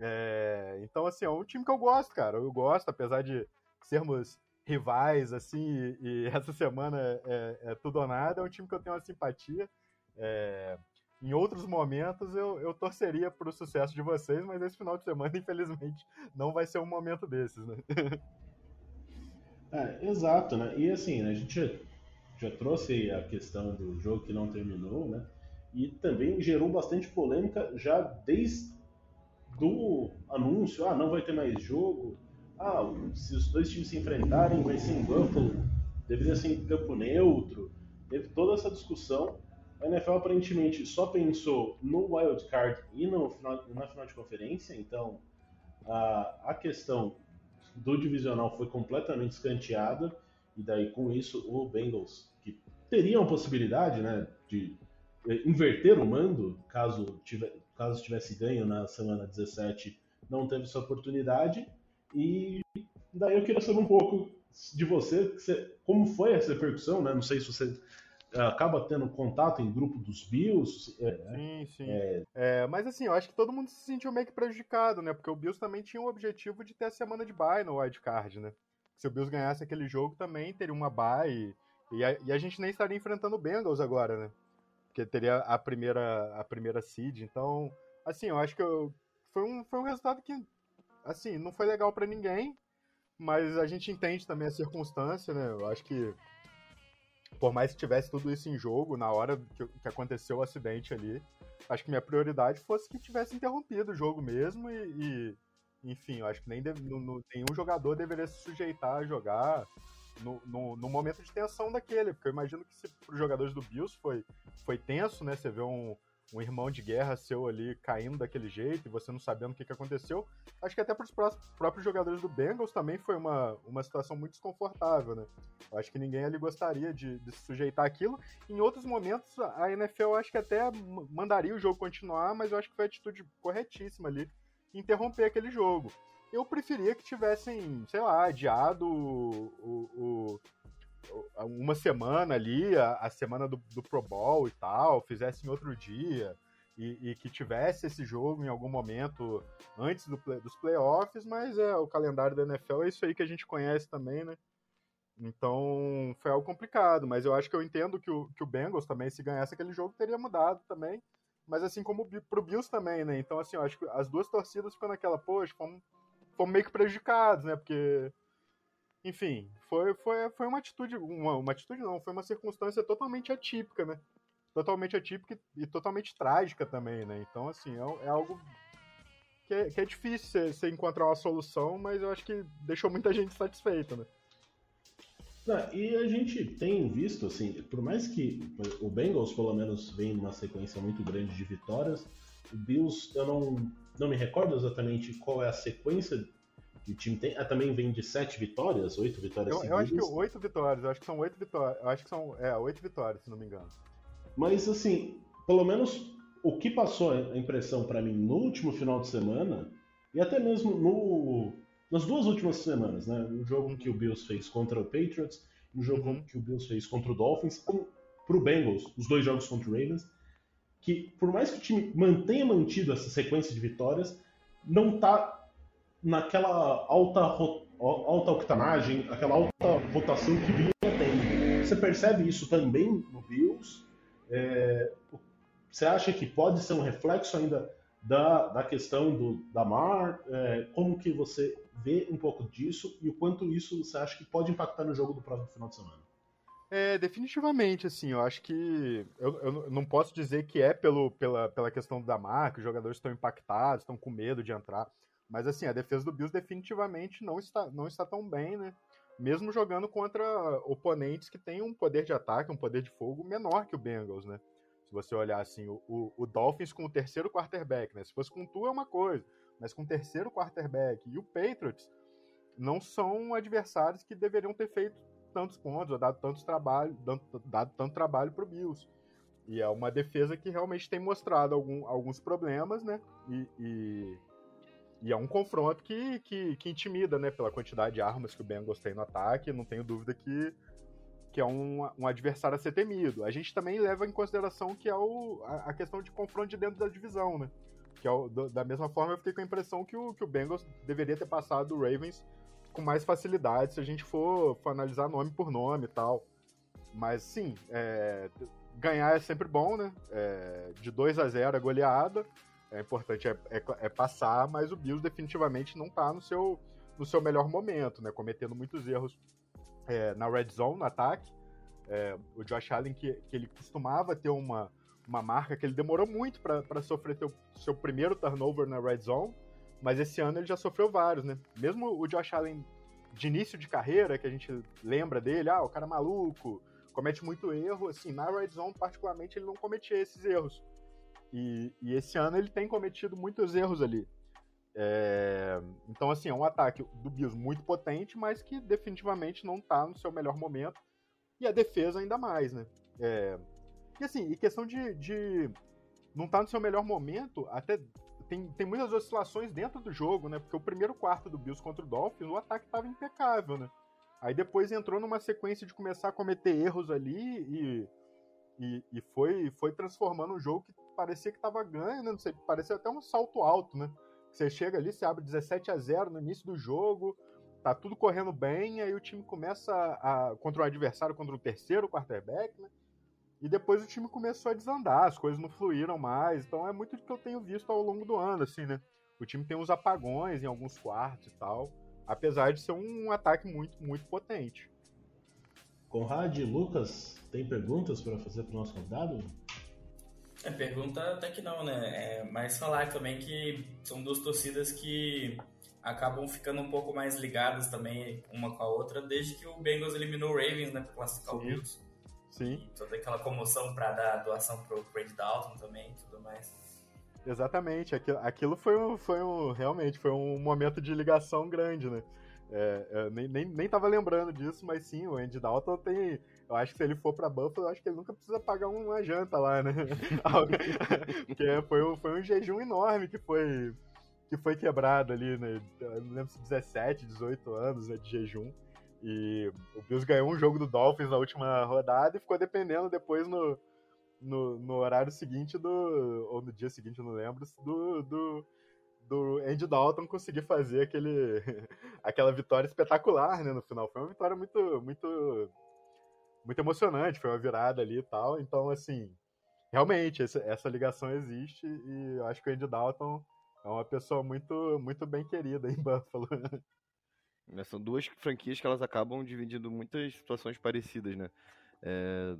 É, então, assim, é um time que eu gosto, cara. Eu gosto, apesar de sermos rivais, assim, e, e essa semana é, é, é, tudo ou nada. É um time que eu tenho uma simpatia. É, em outros momentos eu, eu torceria para o sucesso de vocês, mas esse final de semana, infelizmente, não vai ser um momento desses, né? é, exato, né? E assim, a gente já, trouxe a questão do jogo que não terminou, né? E também gerou bastante polêmica já desde do anúncio, ah, não vai ter mais jogo, ah, se os dois times se enfrentarem vai ser em Buffalo, deveria ser em campo neutro, teve toda essa discussão a NFL aparentemente só pensou no wild card e no final, na final de conferência, então a, a questão do divisional foi completamente escanteada e daí com isso o Bengals que teria uma possibilidade, né, de inverter o mando caso tiver, caso tivesse ganho na semana 17, não teve essa oportunidade e daí eu queria saber um pouco de você, como foi essa repercussão, né? Não sei se você acaba tendo contato em grupo dos Bills. É, sim, sim. É... É, mas assim, eu acho que todo mundo se sentiu meio que prejudicado, né? Porque o Bills também tinha o objetivo de ter a semana de bye no wild card, né? Se o Bills ganhasse aquele jogo, também teria uma bye. E a, e a gente nem estaria enfrentando o Bengals agora, né? Porque teria a primeira, a primeira seed. Então, assim, eu acho que eu, foi, um, foi um resultado que, assim, não foi legal para ninguém. Mas a gente entende também a circunstância, né? Eu acho que por mais que tivesse tudo isso em jogo, na hora que, que aconteceu o acidente ali, acho que minha prioridade fosse que tivesse interrompido o jogo mesmo e, e enfim, eu acho que nem deve, no, no, nenhum jogador deveria se sujeitar a jogar no, no, no, momento de tensão daquele, porque eu imagino que para os jogadores do Bills foi, foi tenso, né? Você vê um, um irmão de guerra seu ali caindo daquele jeito e você não sabendo o que, que aconteceu. Acho que até para os próprios jogadores do Bengals também foi uma, uma situação muito desconfortável, né? Eu acho que ninguém ali gostaria de, de se sujeitar aquilo. Em outros momentos, a NFL acho que até mandaria o jogo continuar, mas eu acho que foi a atitude corretíssima ali interromper aquele jogo. Eu preferia que tivessem, sei lá, adiado o, o, uma semana ali, a, a semana do, do, Pro Bowl e tal, fizessem outro dia e, e, que tivesse esse jogo em algum momento antes do, dos playoffs, mas é o calendário da NFL é isso aí que a gente conhece também, né? Então foi algo complicado, mas eu acho que eu entendo que o, que o Bengals também, se ganhasse aquele jogo, teria mudado também. Mas assim como pro Bills também, né? Então, assim, eu acho que as duas torcidas ficam naquela, poxa, fomos, fomos meio que prejudicados, né? Porque enfim, foi, foi, foi uma atitude, uma, uma atitude não, foi uma circunstância totalmente atípica, né? Totalmente atípica e, totalmente trágica também, né? Então, assim, é, é algo que é, que é difícil você encontrar uma solução, mas eu acho que deixou muita gente satisfeita, né? Não, e a gente tem visto, assim, por mais que o Bengals, pelo menos, vem numa sequência muito grande de vitórias, o Bills, eu não, não me recordo exatamente qual é a sequência o time tem, ah, também vem de sete vitórias, oito vitórias eu, eu acho que oito vitórias, eu acho que são oito vitórias, eu acho que são, é, oito vitórias, se não me engano. Mas assim, pelo menos o que passou a impressão para mim no último final de semana e até mesmo no, nas duas últimas semanas, né? No jogo que o Bills fez contra o Patriots, no jogo uhum. que o Bills fez contra o Dolphins, para o Bengals, os dois jogos contra o Ravens, que por mais que o time mantenha mantido essa sequência de vitórias, não está naquela alta, alta octanagem, aquela alta rotação que vinha tendo. Você percebe isso também no Bills? É, você acha que pode ser um reflexo ainda da, da questão do, da Mar? É, como que você vê um pouco disso e o quanto isso você acha que pode impactar no jogo do próximo final de semana? É, definitivamente, assim, eu acho que. Eu, eu não posso dizer que é pelo, pela, pela questão da marca, os jogadores estão impactados, estão com medo de entrar. Mas assim, a defesa do Bills definitivamente não está, não está tão bem, né? Mesmo jogando contra oponentes que têm um poder de ataque, um poder de fogo menor que o Bengals, né? Se você olhar assim, o, o, o Dolphins com o terceiro quarterback, né? Se fosse com o Tua é uma coisa, mas com o terceiro quarterback e o Patriots não são adversários que deveriam ter feito tantos pontos, ou dado tantos trabalho, dado, dado tanto trabalho para o Bills. E é uma defesa que realmente tem mostrado algum, alguns problemas, né? E, e, e, é um confronto que, que, que, intimida, né? Pela quantidade de armas que o Bengals tem no ataque. Não tenho dúvida que, que é um, um adversário a ser temido. A gente também leva em consideração que é o, a, a questão de confronto de dentro da divisão, né? Que é o, do, da mesma forma, eu fiquei com a impressão que o, que o Bengals deveria ter passado o Ravens com mais facilidade se a gente for, for analisar nome por nome e tal. Mas sim, é, ganhar é sempre bom, né? É, de 2 a 0 é goleada. É importante é, é, é, passar, mas o Bills definitivamente não está no seu, no seu melhor momento, né? Cometendo muitos erros é, na red zone, no ataque. É, o Josh Allen, que, que ele costumava ter uma, uma marca que ele demorou muito para sofrer teu, seu primeiro turnover na red zone, mas esse ano ele já sofreu vários, né? Mesmo o Josh Allen de início de carreira, que a gente lembra dele, ah, o cara maluco, comete muito erro, assim, na red zone particularmente ele não cometia esses erros. E, e esse ano ele tem cometido muitos erros ali. É, então, assim, é um ataque do Bills muito potente, mas que definitivamente não tá no seu melhor momento. E a defesa ainda mais, né? É, e assim, e questão de, de não tá no seu melhor momento, até tem, tem muitas oscilações dentro do jogo, né? Porque o primeiro quarto do Bills contra o Dolphins, o ataque tava impecável, né? Aí depois entrou numa sequência de começar a cometer erros ali e, e, e foi, foi transformando um jogo que parecia que tava ganho, né? Não sei, parecia até um salto alto, né? Você chega ali, você abre 17 a 0 no início do jogo, tá tudo correndo bem, aí o time começa a, contra o adversário, contra o terceiro quarterback, né? E depois o time começou a desandar, as coisas não fluíram mais. Então é muito do que eu tenho visto ao longo do ano, assim, né? O time tem uns apagões em alguns quartos e tal, apesar de ser um ataque muito, muito potente. Conrad e Lucas, tem perguntas para fazer para o nosso convidado? É, pergunta até que não, né? É mais falar também que são duas torcidas que acabam ficando um pouco mais ligadas também uma com a outra desde que o Bengals eliminou o Ravens, né, para classificar Sim. o Bills. Sim. E toda aquela comoção para dar doação pro Craig Dalton também e tudo mais. Exatamente, aquilo, aquilo foi, um, foi um, realmente, foi um momento de ligação grande, né? É, é nem, nem, nem tava lembrando disso, mas sim, o Andy Dalton tem. Eu acho que se ele for pra Buffalo, eu acho que ele nunca precisa pagar uma janta lá, né? Porque foi um, foi um jejum enorme que foi, que foi quebrado ali, né? Eu não lembro se 17, 18 anos né, de jejum. E o Bills ganhou um jogo do Dolphins na última rodada e ficou dependendo depois no, no, no horário seguinte do. ou no dia seguinte, eu não lembro, do, do, do Andy Dalton conseguir fazer aquele, aquela vitória espetacular né, no final. Foi uma vitória muito, muito, muito emocionante, foi uma virada ali e tal. Então, assim, realmente, essa, essa ligação existe e eu acho que o Andy Dalton é uma pessoa muito, muito bem querida em Buffalo. Né, são duas franquias que elas acabam dividindo muitas situações parecidas, né? É,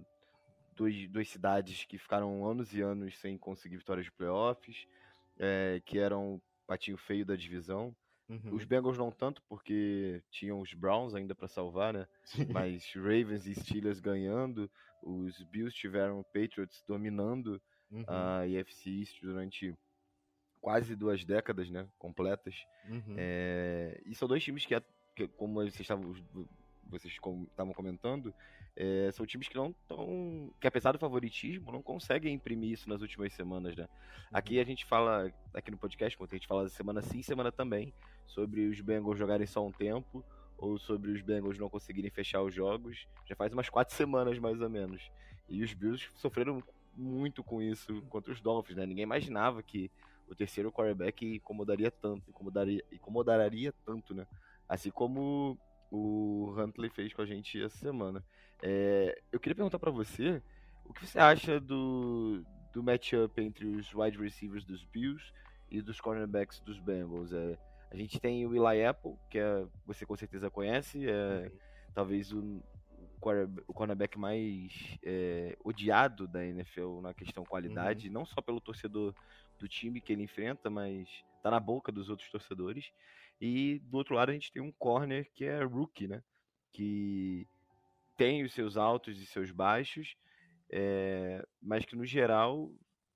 duas, duas cidades que ficaram anos e anos sem conseguir vitórias de playoffs, é, que eram patinho feio da divisão. Uhum. Os Bengals não tanto, porque tinham os Browns ainda para salvar, né? Mas Ravens e Steelers ganhando, os Bills tiveram Patriots dominando uhum. a AFC East durante quase duas décadas, né? Completas. Uhum. É, e são dois times que, que como vocês estavam, vocês estavam comentando, é, são times que não estão. que apesar do favoritismo, não conseguem imprimir isso nas últimas semanas, né? Uhum. Aqui a gente fala, aqui no podcast, quando a gente fala semana sim, semana também, sobre os Bengals jogarem só um tempo, ou sobre os Bengals não conseguirem fechar os jogos. Já faz umas quatro semanas, mais ou menos. E os Bills sofreram muito com isso contra os Dolphins, né? Ninguém imaginava que o terceiro quarterback incomodaria tanto, incomodaria, incomodaria tanto, né? Assim como o Huntley fez com a gente essa semana. É, eu queria perguntar para você o que você acha do, do matchup entre os wide receivers dos Bills e dos cornerbacks dos Bengals. É, a gente tem o Eli Apple, que é, você com certeza conhece, é, uhum. talvez o, o cornerback mais é, odiado da NFL na questão qualidade, uhum. não só pelo torcedor do time que ele enfrenta, mas tá na boca dos outros torcedores. E do outro lado a gente tem um corner que é rookie, né? Que tem os seus altos e seus baixos, é, mas que no geral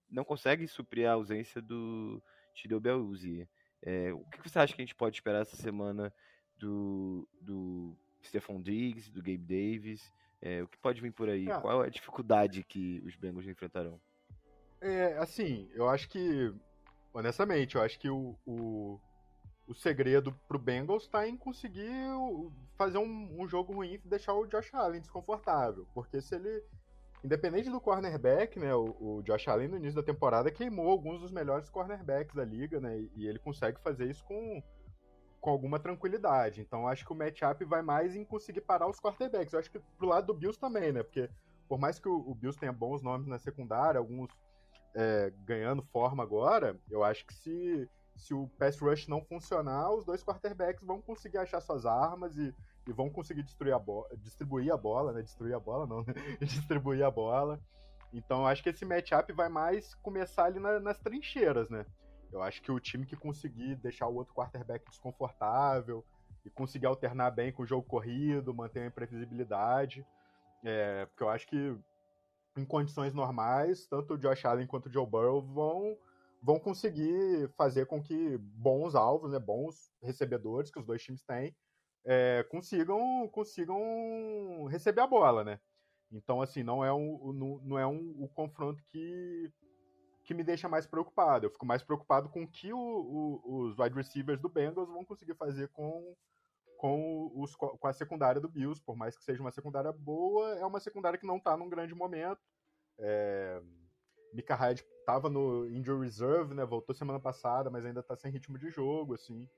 não consegue suprir a ausência do Tideu Beluzzi. É, o que você acha que a gente pode esperar essa semana do, do Stephon Diggs, do Gabe Davis? É, o que pode vir por aí? Ah. Qual é a dificuldade que os Bengals enfrentarão? É, assim, eu acho que, honestamente, eu acho que o, o, o segredo pro Bengals tá em conseguir fazer um, um jogo ruim e deixar o Josh Allen desconfortável. Porque se ele. Independente do cornerback, né? O, o, Josh Allen no início da temporada queimou alguns dos melhores cornerbacks da liga, né? E, e ele consegue fazer isso com, com alguma tranquilidade. Então acho que o matchup vai mais em conseguir parar os quarterbacks. Eu acho que pro lado do Bills também, né? Porque por mais que o, o Bills tenha bons nomes na secundária, alguns é, ganhando forma agora, eu acho que se, se o pass rush não funcionar, os dois quarterbacks vão conseguir achar suas armas e, e vão conseguir destruir a bola, distribuir a bola, né? Destruir a bola não, né? distribuir a bola. Então acho que esse matchup vai mais começar ali na, nas trincheiras, né? Eu acho que o time que conseguir deixar o outro quarterback desconfortável e conseguir alternar bem com o jogo corrido, manter a imprevisibilidade, é, porque eu acho que em condições normais, tanto o Josh Allen quanto o Joe Burrow vão, vão conseguir fazer com que bons alvos, né, bons recebedores que os dois times têm, é, consigam, consigam receber a bola, né? Então, assim, não é um, não, é um, o confronto que, que me deixa mais preocupado. Eu fico mais preocupado com o que o, o, os wide receivers do Bengals vão conseguir fazer com, com, os, com a secundária do Bills, por mais que seja uma secundária boa, é uma secundária que não está num grande momento. É, Mika Hyde estava no injury reserve, né? Voltou semana passada, mas ainda está sem ritmo de jogo, assim.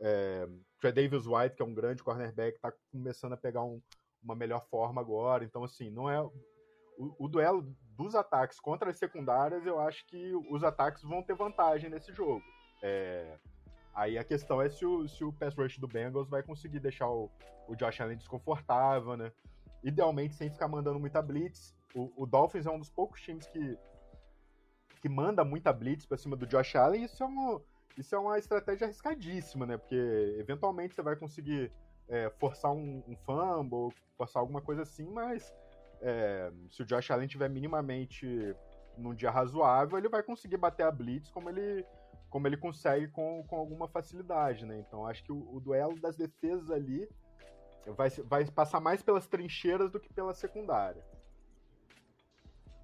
É, Davis White, que é um grande cornerback, está começando a pegar um, uma melhor forma agora. Então, assim, não é o, o, duelo dos ataques contra as secundárias. Eu acho que os ataques vão ter vantagem nesse jogo. É, Aí a questão é se o, se o pass rush do Bengals vai conseguir deixar o, o Josh Allen desconfortável, né? Idealmente sem ficar mandando muita blitz. O, o Dolphins é um dos poucos times que, que manda muita blitz pra cima do Josh Allen. Isso é, uma, isso é uma estratégia arriscadíssima, né? Porque eventualmente você vai conseguir é, forçar um, um fumble, forçar alguma coisa assim, mas é, se o Josh Allen tiver minimamente num dia razoável, ele vai conseguir bater a blitz como ele como ele consegue com, com alguma facilidade, né? Então acho que o, o duelo das defesas ali vai, vai passar mais pelas trincheiras do que pela secundária.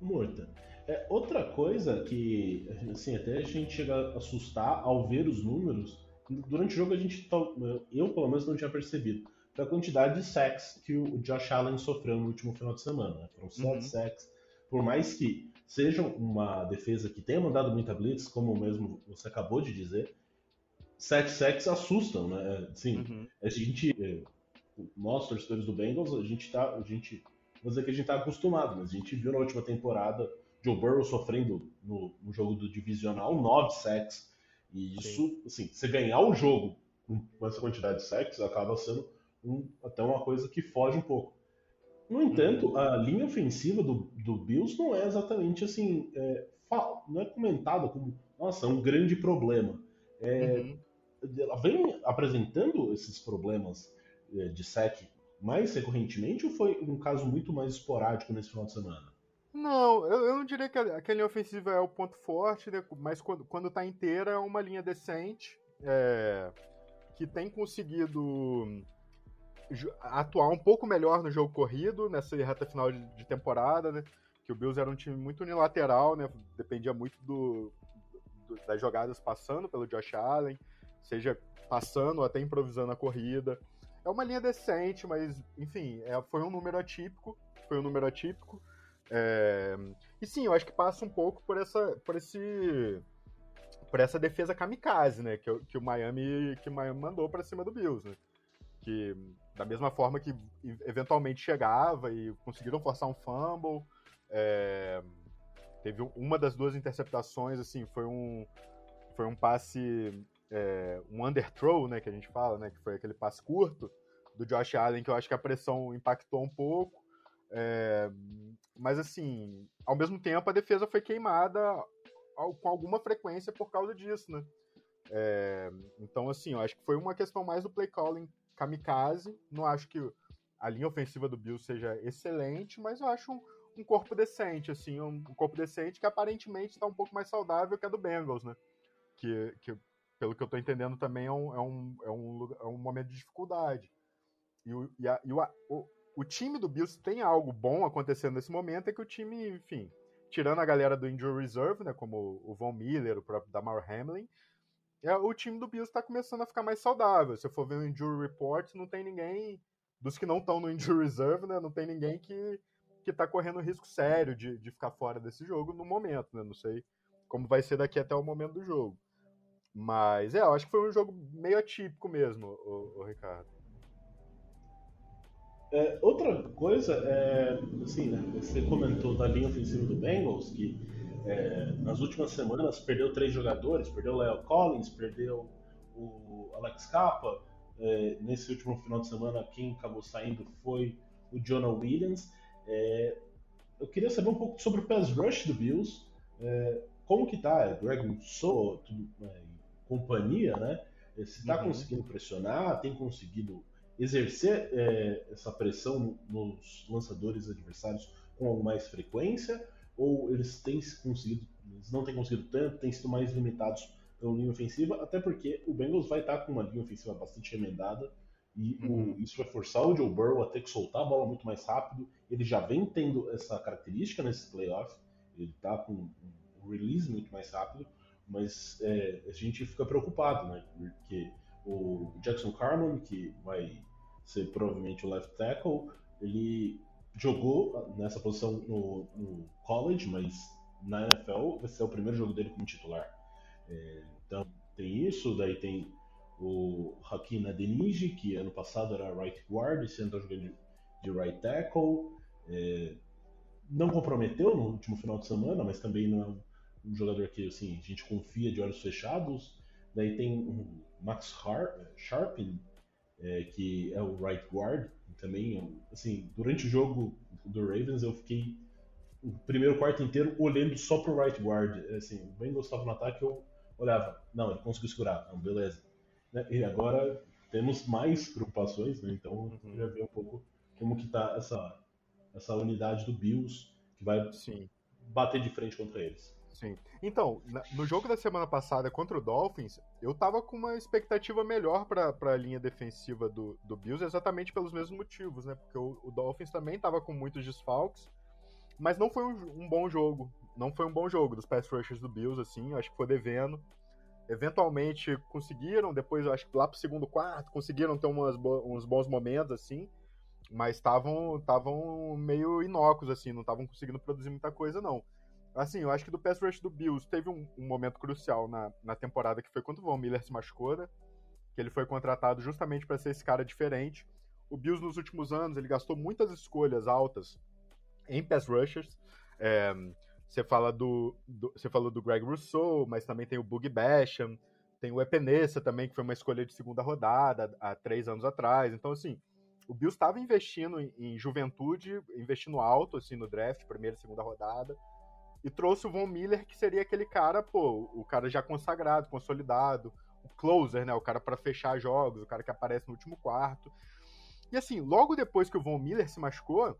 Morta. É, outra coisa que, assim, até a gente chega a assustar ao ver os números, durante o jogo a gente, eu pelo menos não tinha percebido, a quantidade de sacks que o Josh Allen sofreu no último final de semana. Né? Foram sete uhum. sacks, por mais que seja uma defesa que tenha mandado muita blitz, como mesmo você acabou de dizer, sete sacks assustam, né? Sim, uhum. a gente, nós torcedores do Bengals, a gente tá, a gente, vou dizer que a gente tá acostumado, mas a gente viu na última temporada Joe Burrow sofrendo no, no jogo do divisional nove sacks e isso, Sim. assim, você ganhar o jogo com essa quantidade de sacks acaba sendo um, até uma coisa que foge um pouco. No entanto, uhum. a linha ofensiva do, do Bills não é exatamente assim, é, não é comentada como, nossa, é um grande problema. É, uhum. Ela vem apresentando esses problemas é, de sec mais recorrentemente ou foi um caso muito mais esporádico nesse final de semana? Não, eu, eu não diria que a, que a linha ofensiva é o ponto forte, né? mas quando, quando tá inteira é uma linha decente, é, que tem conseguido atuar um pouco melhor no jogo corrido, nessa reta final de, de temporada, né? Que o Bills era um time muito unilateral, né? Dependia muito do, do, das jogadas passando pelo Josh Allen, seja passando ou até improvisando a corrida. É uma linha decente, mas, enfim, é, foi um número atípico. Foi um número atípico. É, e sim, eu acho que passa um pouco por essa, por esse, por essa defesa kamikaze, né? Que, que o Miami, que o Miami mandou para cima do Bills, né? Que da mesma forma que eventualmente chegava e conseguiram forçar um fumble, é, teve uma das duas interceptações, assim, foi um foi um passe é, um underthrow, né, que a gente fala, né, que foi aquele passe curto do Josh Allen que eu acho que a pressão impactou um pouco é, mas assim, ao mesmo tempo a defesa foi queimada com alguma frequência por causa disso, né? É, então, assim, eu acho que foi uma questão mais do play calling kamikaze. Não acho que a linha ofensiva do Bill seja excelente, mas eu acho um, um corpo decente, assim, um, um, corpo decente que aparentemente está um pouco mais saudável que a do Bengals, né? Que, que pelo que eu estou entendendo, também é um, é um, é um, é um momento de dificuldade. E, o, e, a, e o, o time do Bills tem algo bom acontecendo nesse momento, é que o time, enfim, tirando a galera do Injury Reserve, né, como o Von Miller, o próprio Damar Hamlin, é, o time do Bills está começando a ficar mais saudável. Se eu for ver o Injury Report, não tem ninguém, dos que não estão no Injury Reserve, né, não tem ninguém que, que tá correndo risco sério de, de ficar fora desse jogo no momento, né, não sei como vai ser daqui até o momento do jogo. Mas, é, eu acho que foi um jogo meio atípico mesmo, o, o Ricardo. É, outra coisa, é, assim, né, você comentou da linha ofensiva do Bengals, que é, nas últimas semanas perdeu três jogadores, perdeu o Leo Collins, perdeu o Alex Capa. É, nesse último final de semana, quem acabou saindo foi o Jonah Williams. É, eu queria saber um pouco sobre o pass rush do Bills. É, como que tá? É Greg Rousseau, companhia, né? Se está uhum. conseguindo pressionar, tem conseguido exercer é, essa pressão nos lançadores adversários com mais frequência, ou eles têm conseguido, eles não têm conseguido tanto, têm sido mais limitados pela linha ofensiva, até porque o Bengals vai estar com uma linha ofensiva bastante remendada, e uhum. o, isso vai forçar o Joe Burrow a ter que soltar a bola muito mais rápido. Ele já vem tendo essa característica nesse playoff, ele está com um release muito mais rápido, mas é, a gente fica preocupado, né? Porque o Jackson Carman, que vai ser provavelmente o left tackle. Ele jogou nessa posição no, no college, mas na NFL vai ser o primeiro jogo dele como titular. É, então tem isso, daí tem o Hakim Adeniji, que ano passado era right guard, esse ano está jogando de, de, right tackle. É, não comprometeu no último final de semana, mas também não é um, jogador que assim, a gente confia de olhos fechados. Daí tem o Max Har Sharpin, é, que é o right guard, também, assim, durante o jogo do Ravens eu fiquei o primeiro quarto inteiro olhando só pro right guard, assim, o Bengals estava no ataque, eu olhava, não, ele conseguiu segurar, não, beleza. Né, e agora temos mais preocupações, né? então uhum. eu queria ver um pouco como que tá essa, essa unidade do Bills que vai Sim. bater de frente contra eles. Sim. Então, no jogo da semana passada contra o Dolphins, eu tava com uma expectativa melhor para a linha defensiva do, do Bills, exatamente pelos mesmos motivos, né? Porque o, o Dolphins também tava com muitos desfalques, mas não foi um, um, bom jogo. Não foi um bom jogo dos pass rushers do Bills, assim, acho que foi devendo. Eventualmente conseguiram, depois acho que lá pro segundo quarto, conseguiram ter umas uns bons momentos, assim, mas estavam meio inócuos, assim, não estavam conseguindo produzir muita coisa, não. Assim, eu acho que do pass rush do Bills teve um, um momento crucial na, na temporada que foi quando o Von Miller se machucou, né? Que ele foi contratado justamente para ser esse cara diferente. O Bills nos últimos anos ele gastou muitas escolhas altas em pass rushers. É, você fala do, do, você falou do Greg Rousseau, mas também tem o Boogie Basham, tem o Epenesa também que foi uma escolha de segunda rodada há três anos atrás. Então assim, o Bills estava investindo em, em, juventude, investindo alto assim no draft, primeira e segunda rodada e trouxe o Von Miller, que seria aquele cara, pô, o cara já consagrado, consolidado, o closer, né? O cara para fechar jogos, o cara que aparece no último quarto. E assim, logo depois que o Von Miller se machucou,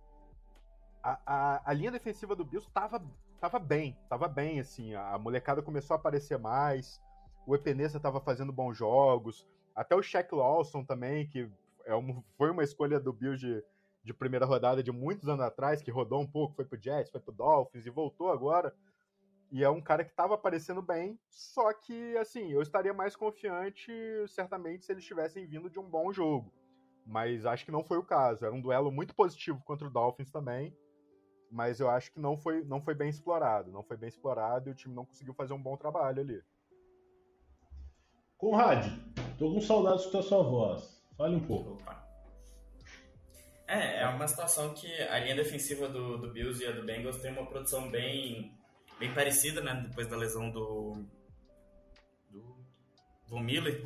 a, a, a, linha defensiva do Bills tava, tava bem, tava bem, assim, a, molecada começou a aparecer mais, o Epenesa tava fazendo bons jogos, até o Shaq Lawson também, que é um, foi uma escolha do Bills de, de primeira rodada de muitos anos atrás, que rodou um pouco, foi pro Jets, foi pro Dolphins e voltou agora. E é um cara que estava aparecendo bem, só que, assim, eu estaria mais confiante, certamente, se eles tivessem vindo de um bom jogo. Mas acho que não foi o caso. Era um duelo muito positivo contra o Dolphins também, mas eu acho que não foi, não foi bem explorado. Não foi bem explorado e o time não conseguiu fazer um bom trabalho ali. Conrad, tô com saudade de escutar sua voz. Fale um pouco. Opa. É, é uma situação que a linha defensiva do, do Bills e a do Bengals tem uma produção bem, bem parecida, né? Depois da lesão do, do Miller.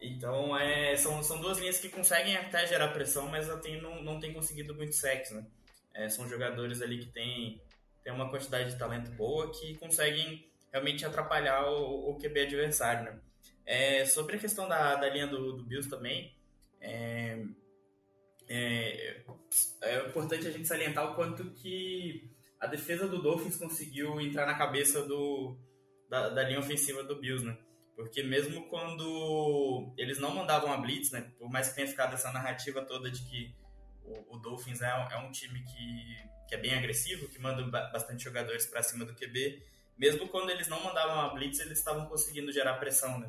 Então, é, são, são duas linhas que conseguem até gerar pressão, mas tem, não, não tem conseguido muito sexo, né? É, são jogadores ali que têm, têm uma quantidade de talento boa que conseguem realmente atrapalhar o, o QB adversário, né? É, sobre a questão da, da linha do, do Bills também, é, é, é importante a gente salientar o quanto que a defesa do Dolphins conseguiu entrar na cabeça do, da, da linha ofensiva do Bills, né? Porque mesmo quando eles não mandavam a blitz, né? Por mais que tenha ficado essa narrativa toda de que o, o Dolphins é, é, um time que, que é bem agressivo, que manda bastante jogadores para cima do QB, mesmo quando eles não mandavam a blitz, eles estavam conseguindo gerar pressão, né?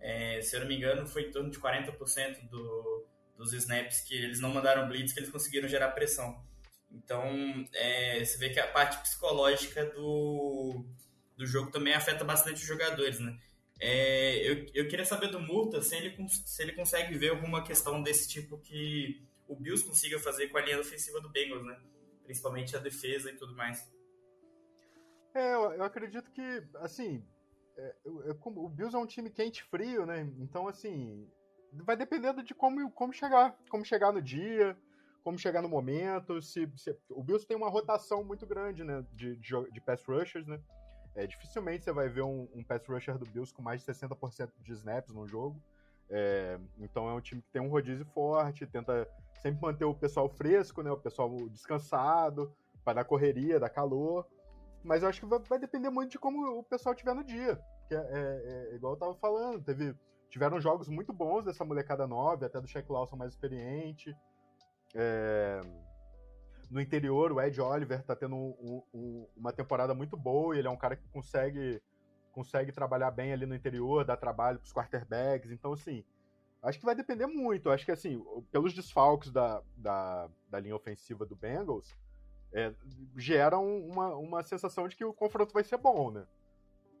É, se eu não me engano, foi em torno de 40% do, dos snaps que eles não mandaram blitz, que eles conseguiram gerar pressão. Então, é, você vê que a parte psicológica do, do jogo também afeta bastante os jogadores, né? É, eu, eu queria saber do Murta se ele, se ele consegue ver alguma questão desse tipo que o Bills consiga fazer com a linha ofensiva do Bengals, né? Principalmente a defesa e tudo mais. É, eu, eu acredito que, assim, é, o Bills é um time quente frio, né? Então, assim, vai dependendo de como, como chegar, como chegar no dia, como chegar no momento. Se, se o Bills tem uma rotação muito grande, né, de, de, de pass rushers, né? É, dificilmente você vai ver um, um, pass rusher do Bills com mais de 60% de snaps no jogo. É, então é um time que tem um rodízio forte, tenta sempre manter o pessoal fresco, né, o pessoal descansado, para dar correria, dar calor. Mas eu acho que vai, vai, depender muito de como o pessoal tiver no dia. Porque é, é, é igual eu tava falando, teve tiveram jogos muito bons dessa molecada nova, até do Shaq Lawson mais experiente. É... No interior, o Ed Oliver tá tendo um, um, uma temporada muito boa, ele é um cara que consegue, consegue trabalhar bem ali no interior, dar trabalho pros quarterbacks, então assim, acho que vai depender muito, acho que assim, pelos desfalques da, da, da linha ofensiva do Bengals, é, geram uma, uma sensação de que o confronto vai ser bom, né?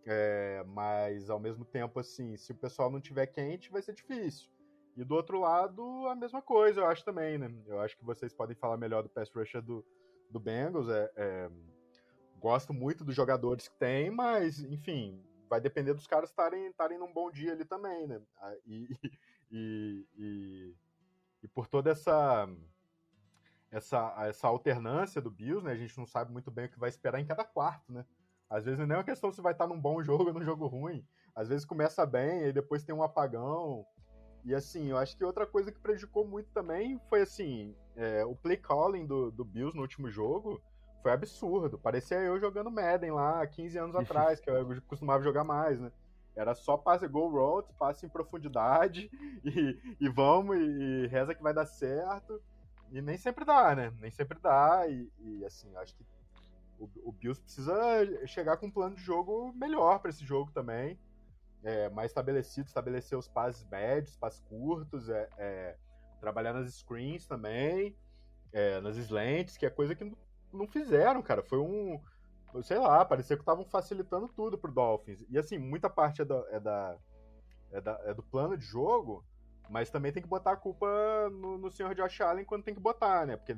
É, mas ao mesmo tempo, assim, se o pessoal não tiver quente, vai ser difícil. E do outro lado, a mesma coisa, eu acho também, né? Eu acho que vocês podem falar melhor do pass rusher do, do Bengals. É, é, gosto muito dos jogadores que tem, mas, enfim, vai depender dos caras estarem num bom dia ali também, né? E, e, e, e por toda essa, essa, essa alternância do Bills, né? A gente não sabe muito bem o que vai esperar em cada quarto, né? Às vezes não é uma questão se vai estar num bom jogo ou num jogo ruim. Às vezes começa bem e depois tem um apagão. E assim, eu acho que outra coisa que prejudicou muito também foi assim, é, o play calling do, do Bills no último jogo foi absurdo. Parecia eu jogando Madden lá 15 anos atrás, que eu costumava jogar mais, né? Era só passe go routes, passe em profundidade e, e vamos e, e, reza que vai dar certo. E nem sempre dá, né? Nem sempre dá. E, e assim, acho que o, o Bills precisa chegar com um plano de jogo melhor para esse jogo também. É, mais estabelecido, estabelecer os passes médios, passes curtos, é, é, trabalhar nas screens também, é, nas slants, que é coisa que não fizeram, cara. Foi um. Sei lá, parecia que estavam facilitando tudo pro Dolphins. E assim, muita parte é, da, é, é, da, é do plano de jogo, mas também tem que botar a culpa no, no senhor Josh Allen quando tem que botar, né? Porque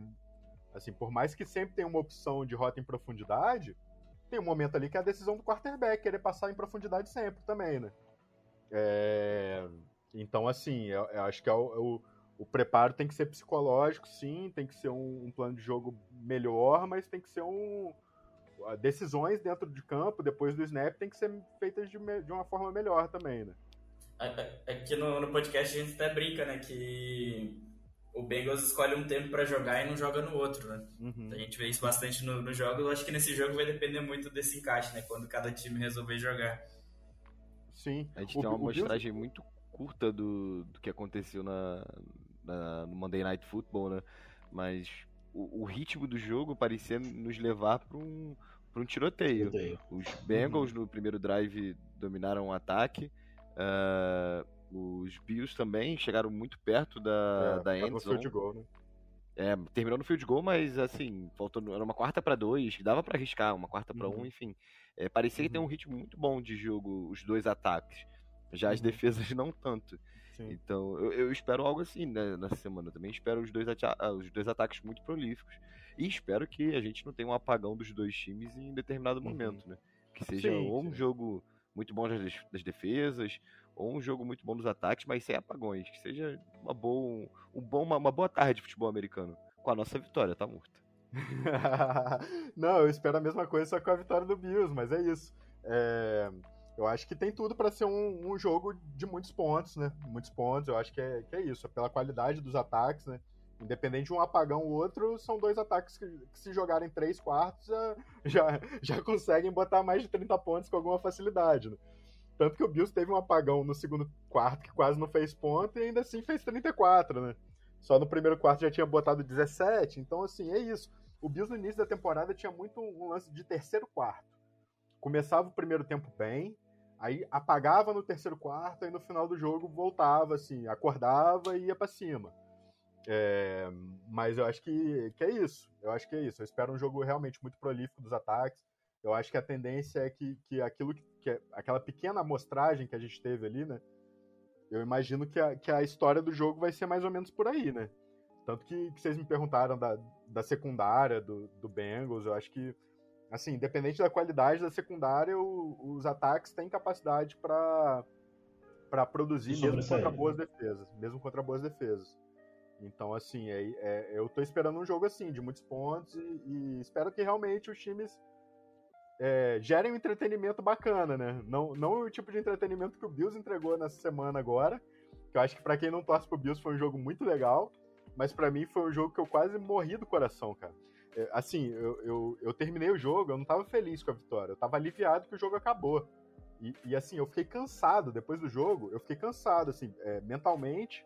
Assim, por mais que sempre tenha uma opção de rota em profundidade, tem um momento ali que é a decisão do quarterback querer passar em profundidade sempre também, né? É... Então, assim, eu, eu acho que é o, é o, o, preparo tem que ser psicológico, sim, tem que ser um, um, plano de jogo melhor, mas tem que ser um. Decisões dentro de campo, depois do snap, tem que ser feitas de, de uma forma melhor também, né? Aqui no, no podcast a gente até brinca, né, que o Bengals escolhe um tempo para jogar e não joga no outro, né? Uhum. A gente vê isso bastante no, no jogo. Eu acho que nesse jogo vai depender muito desse encaixe, né? Quando cada time resolver jogar. Sim. A gente o, tem uma amostragem Bills... muito curta do, do que aconteceu na, na, no Monday Night Football, né? Mas o, o ritmo do jogo parecia nos levar para um, um tiroteio. tiroteio. Os Bengals uhum. no primeiro drive dominaram o ataque. Uh, os Bills também chegaram muito perto da, é, da endzone. Field goal, né? É, terminou no field goal, mas assim, faltou, era uma quarta para dois, dava para arriscar, uma quarta para uhum. um, enfim. É, parecia uhum. que tem um ritmo muito bom de jogo, os dois ataques. Já as uhum. defesas não tanto. Sim. Então, eu, eu, espero algo assim né, nessa semana. também espero os dois, ah, os dois ataques muito prolíficos. E espero que a gente não tenha um apagão dos dois times em determinado uhum. momento, né? Que seja sim, ou um sim. jogo muito bom das, das defesas, ou um jogo muito bom nos ataques, mas sem apagões. Que seja uma boa, um bom, uma, uma boa tarde de futebol americano. Com a nossa vitória, tá morto. Não, eu espero a mesma coisa só com a vitória do Bills, mas é isso. É... Eu acho que tem tudo para ser um, um, jogo de muitos pontos, né? Muitos pontos, eu acho que é, que é isso. É pela qualidade dos ataques, né? Independente de um apagão ou outro, são dois ataques que, que se jogarem três quartos já, já, já conseguem botar mais de 30 pontos com alguma facilidade, né? Tanto que o Bills teve um apagão no segundo quarto que quase não fez ponto e ainda assim fez 34, né? Só no primeiro quarto já tinha botado 17. Então, assim, é isso. O Bills no início da temporada tinha muito um lance de terceiro quarto. Começava o primeiro tempo bem, aí apagava no terceiro quarto, e no final do jogo voltava, assim, acordava e ia para cima. É, mas eu acho que, que é isso. Eu acho que é isso. Eu espero um jogo realmente muito prolífico dos ataques. Eu acho que a tendência é que, que aquilo que, que é, aquela pequena amostragem que a gente teve ali, né? Eu imagino que a, que a história do jogo vai ser mais ou menos por aí, né? Tanto que, que vocês me perguntaram da, da secundária do, do Bengals, eu acho que, assim, independente da qualidade da secundária, o, os ataques têm capacidade para para produzir mesmo contra boas defesas, mesmo contra boas defesas. Então, assim, é, é, eu tô esperando um jogo assim, de muitos pontos, e, e espero que realmente os times é, gerem um entretenimento bacana, né? Não, não o tipo de entretenimento que o Bills entregou nessa semana agora, que eu acho que para quem não torce pro Bills foi um jogo muito legal, mas para mim foi um jogo que eu quase morri do coração, cara. É, assim, eu, eu, eu, terminei o jogo, eu não tava feliz com a vitória, eu tava aliviado que o jogo acabou. E, e assim, eu fiquei cansado depois do jogo, eu fiquei cansado, assim, é, mentalmente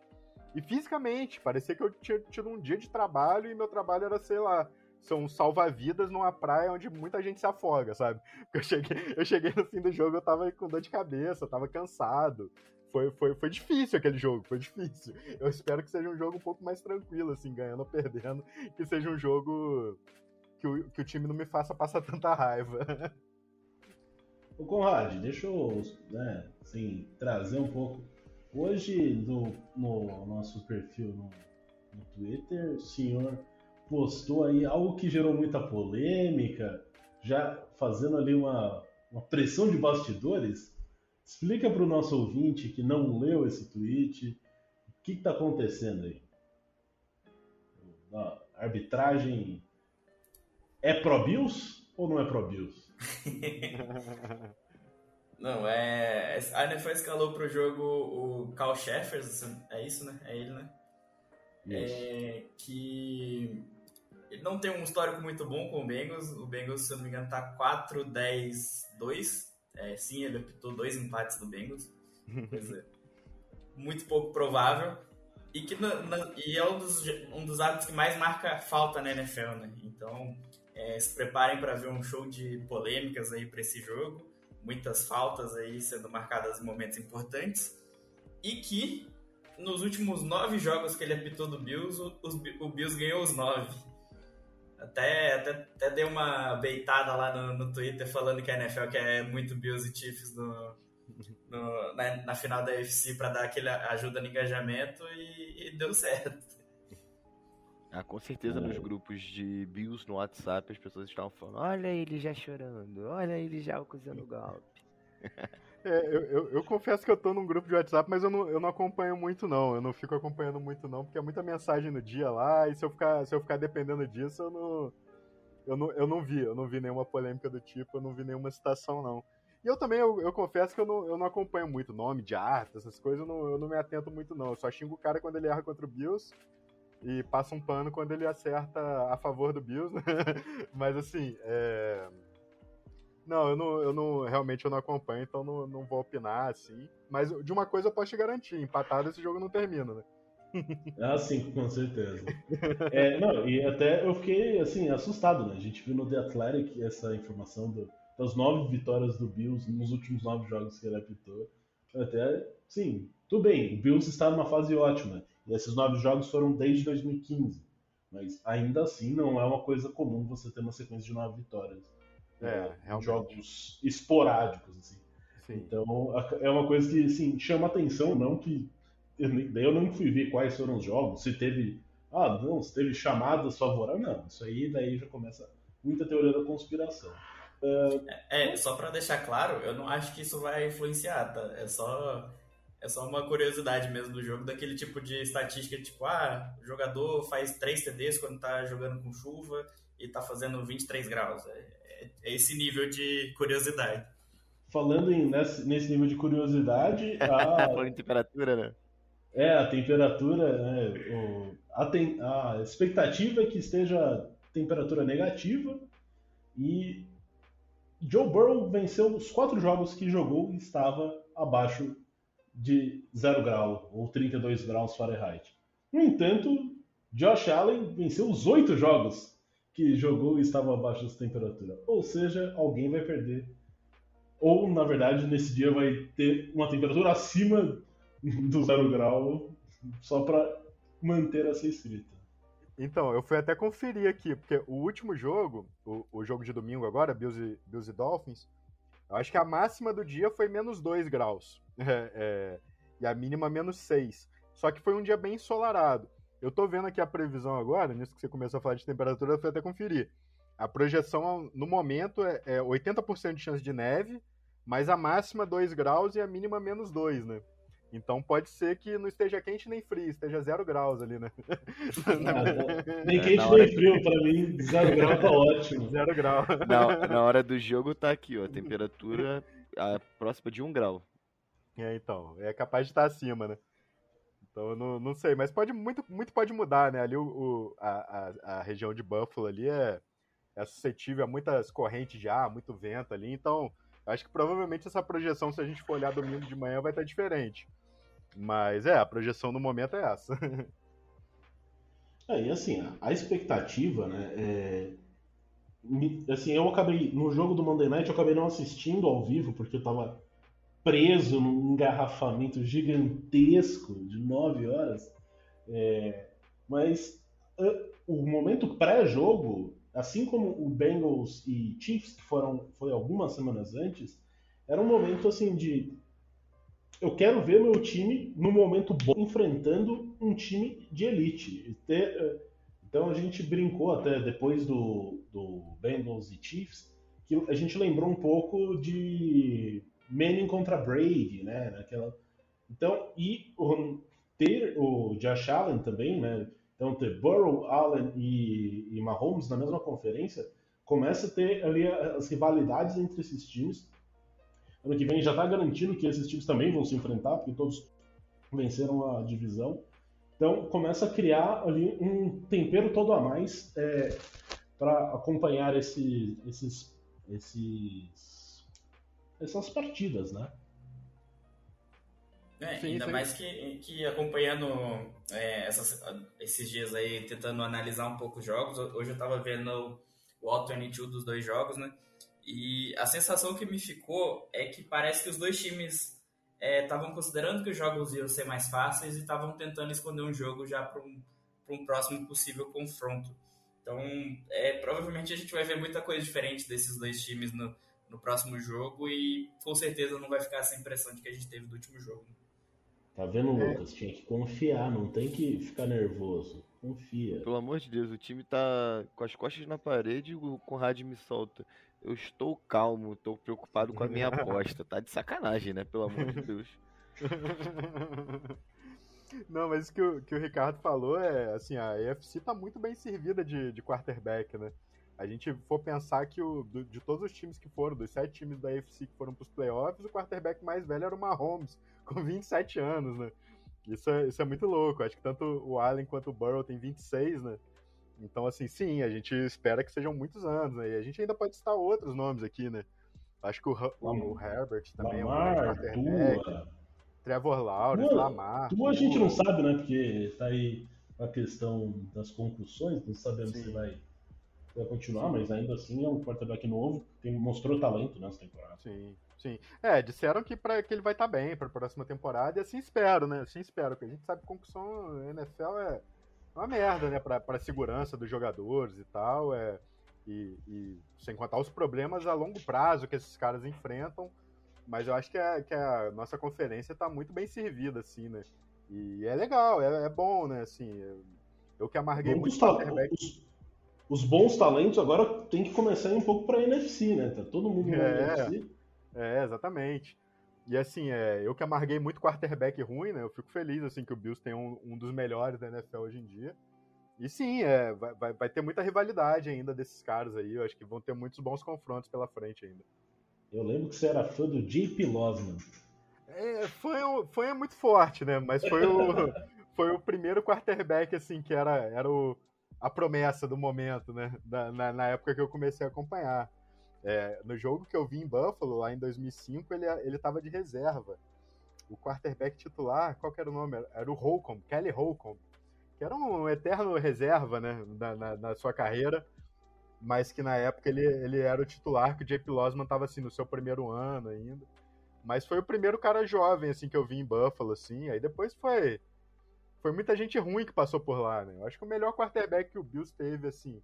e fisicamente. Parecia que eu tinha tido um dia de trabalho e meu trabalho era, sei lá, são salva-vidas numa praia onde muita gente se afoga, sabe? Eu cheguei, eu cheguei no fim do jogo, eu tava com dor de cabeça, eu tava cansado. Foi, foi, foi difícil aquele jogo, foi difícil. Eu espero que seja um jogo um pouco mais tranquilo, assim, ganhando ou perdendo, que seja um jogo que o, que o time não me faça passar tanta raiva. Ô Conrad, deixa eu né, assim, trazer um pouco. Hoje, no, no nosso perfil no, no Twitter, o senhor postou aí algo que gerou muita polêmica, já fazendo ali uma, uma pressão de bastidores. Explica para o nosso ouvinte que não leu esse tweet o que está acontecendo aí. A arbitragem é pro Bills ou não é pro Bills? não, é. A NFL escalou pro jogo o Cal Sheffers, é isso, né? É ele, né? É, que ele não tem um histórico muito bom com o Bengals. O Bengals, se eu não me engano, tá 4-10-2. É, sim, ele apitou dois empates do Bengals. Muito pouco provável. E, que na, na, e é um dos, um dos atos que mais marca falta na NFL, né? Então, é, se preparem para ver um show de polêmicas aí para esse jogo. Muitas faltas aí sendo marcadas em momentos importantes. E que nos últimos nove jogos que ele apitou do Bills, o, o Bills ganhou os nove. Até, até, até dei uma beitada lá no, no Twitter falando que a NFL quer muito Bills e Chiefs no, no na, na, final da UFC para dar aquele ajuda no engajamento e, e deu certo. Ah, com certeza nos grupos de Bills no WhatsApp as pessoas estavam falando: olha ele já chorando, olha ele já acusando o golpe. É, eu, eu, eu, confesso que eu tô num grupo de WhatsApp, mas eu não, eu não acompanho muito, não. Eu não fico acompanhando muito, não, porque é muita mensagem no dia lá, e se eu ficar, se eu ficar dependendo disso, eu não, eu não. Eu não vi, eu não vi nenhuma polêmica do tipo, eu não vi nenhuma citação, não. E eu também, eu, eu confesso que eu não, eu não acompanho muito nome de arte, essas coisas, eu não, eu não me atento muito, não. Eu só xingo o cara quando ele erra contra o Bills. e passa um pano quando ele acerta a favor do Bills, né? Mas assim, é... Não, eu não, eu não realmente eu não acompanho, então não, não vou opinar assim. Mas de uma coisa eu posso te garantir, empatado esse jogo não termina, né? Ah, sim, com certeza. É, não, e até eu fiquei assim, assustado, né? A gente viu no The Athletic essa informação do, das nove vitórias do Bills nos últimos nove jogos que ele apitou. Até, sim, tudo bem, o Bills está numa fase ótima. E esses nove jogos foram desde 2015. Mas ainda assim não é uma coisa comum você ter uma sequência de nove vitórias. É, é jogos esporádicos, assim. Sim. Então é uma coisa que assim, chama atenção, não que. Daí eu não fui ver quais foram os jogos, se teve. Ah, não, se teve chamadas favoráveis. Não, isso aí daí já começa muita teoria da conspiração. É, é só para deixar claro, eu não acho que isso vai influenciar, tá? É só é só uma curiosidade mesmo do jogo, daquele tipo de estatística, tipo, ah, o jogador faz 3 TDs quando tá jogando com chuva e tá fazendo 23 graus. É, é, esse nível de curiosidade. Falando em, nesse, nesse nível de curiosidade. A... Falando em temperatura, né? É, a temperatura, né, o, a, tem, a expectativa é que esteja temperatura negativa e Joe Burrow venceu os quatro jogos que jogou e estava abaixo de 0 grau ou 32 graus Fahrenheit. No entanto, Josh Allen venceu os oito jogos que jogou e estava abaixo dessa temperatura. Ou seja, alguém vai perder. Ou, na verdade, nesse dia vai ter uma temperatura acima do zero grau só para manter essa escrita. Então, eu fui até conferir aqui, porque o último jogo, o, o jogo de domingo agora, Bills e, Bills e Dolphins, eu acho que a máxima do dia foi menos 2 graus. É, é, e a mínima menos 6. Só que foi um dia bem ensolarado. Eu tô vendo aqui a previsão agora, nisso que você começou a falar de temperatura, eu fui até conferir. A projeção no momento é, é 80% de chance de neve, mas a máxima 2 graus e a mínima menos 2, né? Então pode ser que não esteja quente nem frio, esteja 0 graus ali, né? Ah, nem quente nem frio, pra mim, 0 grau tá ótimo. 0 grau. Na, na hora do jogo tá aqui, ó, a temperatura a próxima de 1 um grau. É, então, é capaz de estar acima, né? Então eu não, não sei, mas pode muito, muito pode mudar, né? Ali o, o a, a, a, região de Buffalo ali é, é suscetível a muitas correntes de ar, muito vento ali, então acho que provavelmente essa projeção, se a gente for olhar domingo de manhã, vai estar diferente. Mas é, a projeção no momento é essa. É, e assim, a expectativa, né? É... Assim, eu acabei, no jogo do Monday Night, eu acabei não assistindo ao vivo, porque eu tava preso num engarrafamento gigantesco de nove horas. É, mas uh, o momento pré-jogo, assim como o Bengals e Chiefs, que foram foi algumas semanas antes, era um momento assim de eu quero ver meu time no momento bom enfrentando um time de elite. Uh, então a gente brincou até depois do, do Bengals e Chiefs que a gente lembrou um pouco de Manning contra Brady, né? Naquela... Então, e o, ter o Josh Allen também, né? Então, ter Burrow, Allen e, e Mahomes na mesma conferência, começa a ter ali as rivalidades entre esses times. Ano que vem já está garantido que esses times também vão se enfrentar, porque todos venceram a divisão. Então, começa a criar ali um tempero todo a mais é, para acompanhar esse, esses, esses essas partidas, né? É, sim, ainda sim. mais que, que acompanhando é, essas, esses dias aí, tentando analisar um pouco os jogos, hoje eu tava vendo o All 22 dos dois jogos, né? E a sensação que me ficou é que parece que os dois times estavam é, considerando que os jogos iam ser mais fáceis e estavam tentando esconder um jogo já para um, um próximo possível confronto. Então, é, provavelmente a gente vai ver muita coisa diferente desses dois times no, no próximo jogo e com certeza não vai ficar essa impressão de que a gente teve do último jogo. Tá vendo, é. Lucas? Tinha que confiar, não tem que ficar nervoso. Confia. Pelo amor de Deus, o time tá com as costas na parede e o Conrad me solta. Eu estou calmo, estou preocupado com a minha aposta. Tá de sacanagem, né? Pelo amor de Deus. Não, mas o que o, que o Ricardo falou é assim, a EFC tá muito bem servida de, de quarterback, né? A gente for pensar que o, do, de todos os times que foram, dos sete times da AFC que foram para os playoffs, o quarterback mais velho era o Mahomes, com 27 anos, né? Isso é, isso é muito louco. Acho que tanto o Allen quanto o Burrow tem 26, né? Então, assim, sim, a gente espera que sejam muitos anos, né? E a gente ainda pode citar outros nomes aqui, né? Acho que o, o, o Herbert também Lamar, é um grande Tua. Trevor Lawrence, Tua- Lamar. Tu a gente não sabe, né? Porque tá aí a questão das concussões, não sabemos Sim. se vai, vai continuar, mas ainda assim é um quarterback novo, tem, mostrou talento nessa temporada. Sim, sim. É, disseram que, pra, que ele vai estar bem para a próxima temporada e assim espero, né? Assim espero, porque a gente sabe que concussão na NFL é uma merda, né? Pra, pra segurança dos jogadores e tal. É, e, e sem contar os problemas a longo prazo que esses caras enfrentam. Mas eu acho que a, que a nossa conferência tá muito bem servida, assim, né? E é legal, é, é bom, né? Assim, eu, que amarguei Bom, muito quarterback. os- os bons talentos agora tem que começar um pouco pra NFC, né? Tá todo mundo na É. NFC. É, exatamente. E assim, é, eu que amarguei muito quarterback ruim, né? Eu fico feliz assim que o Bills tem um, um dos melhores da NFL hoje em dia. E sim, é, vai, vai, vai ter muita rivalidade ainda desses caras aí. Eu acho que vão ter muitos bons confrontos pela frente ainda. Eu lembro que você era fã do JP Losman. É, foi, foi muito forte, né? Mas foi o, foi o primeiro quarterback, assim, que era, era o, a promessa do momento, né? Da- na, na época que eu comecei a acompanhar. É, no jogo que eu vi em Buffalo, lá em 2005, ele, ele tava de reserva. O quarterback titular, qual era o nome? Era- Era o Holcomb, Kelly Holcomb, que era um eterno reserva, né? Na, na, na sua carreira, mas que na época ele, ele era o titular, que o JP Losman tava, assim, no seu primeiro ano ainda. Mas foi o primeiro cara jovem, assim, que eu vi em Buffalo, assim. Aí depois foi. Foi muita gente ruim que passou por lá, né? Eu acho que o melhor quarterback que o Bills teve, assim,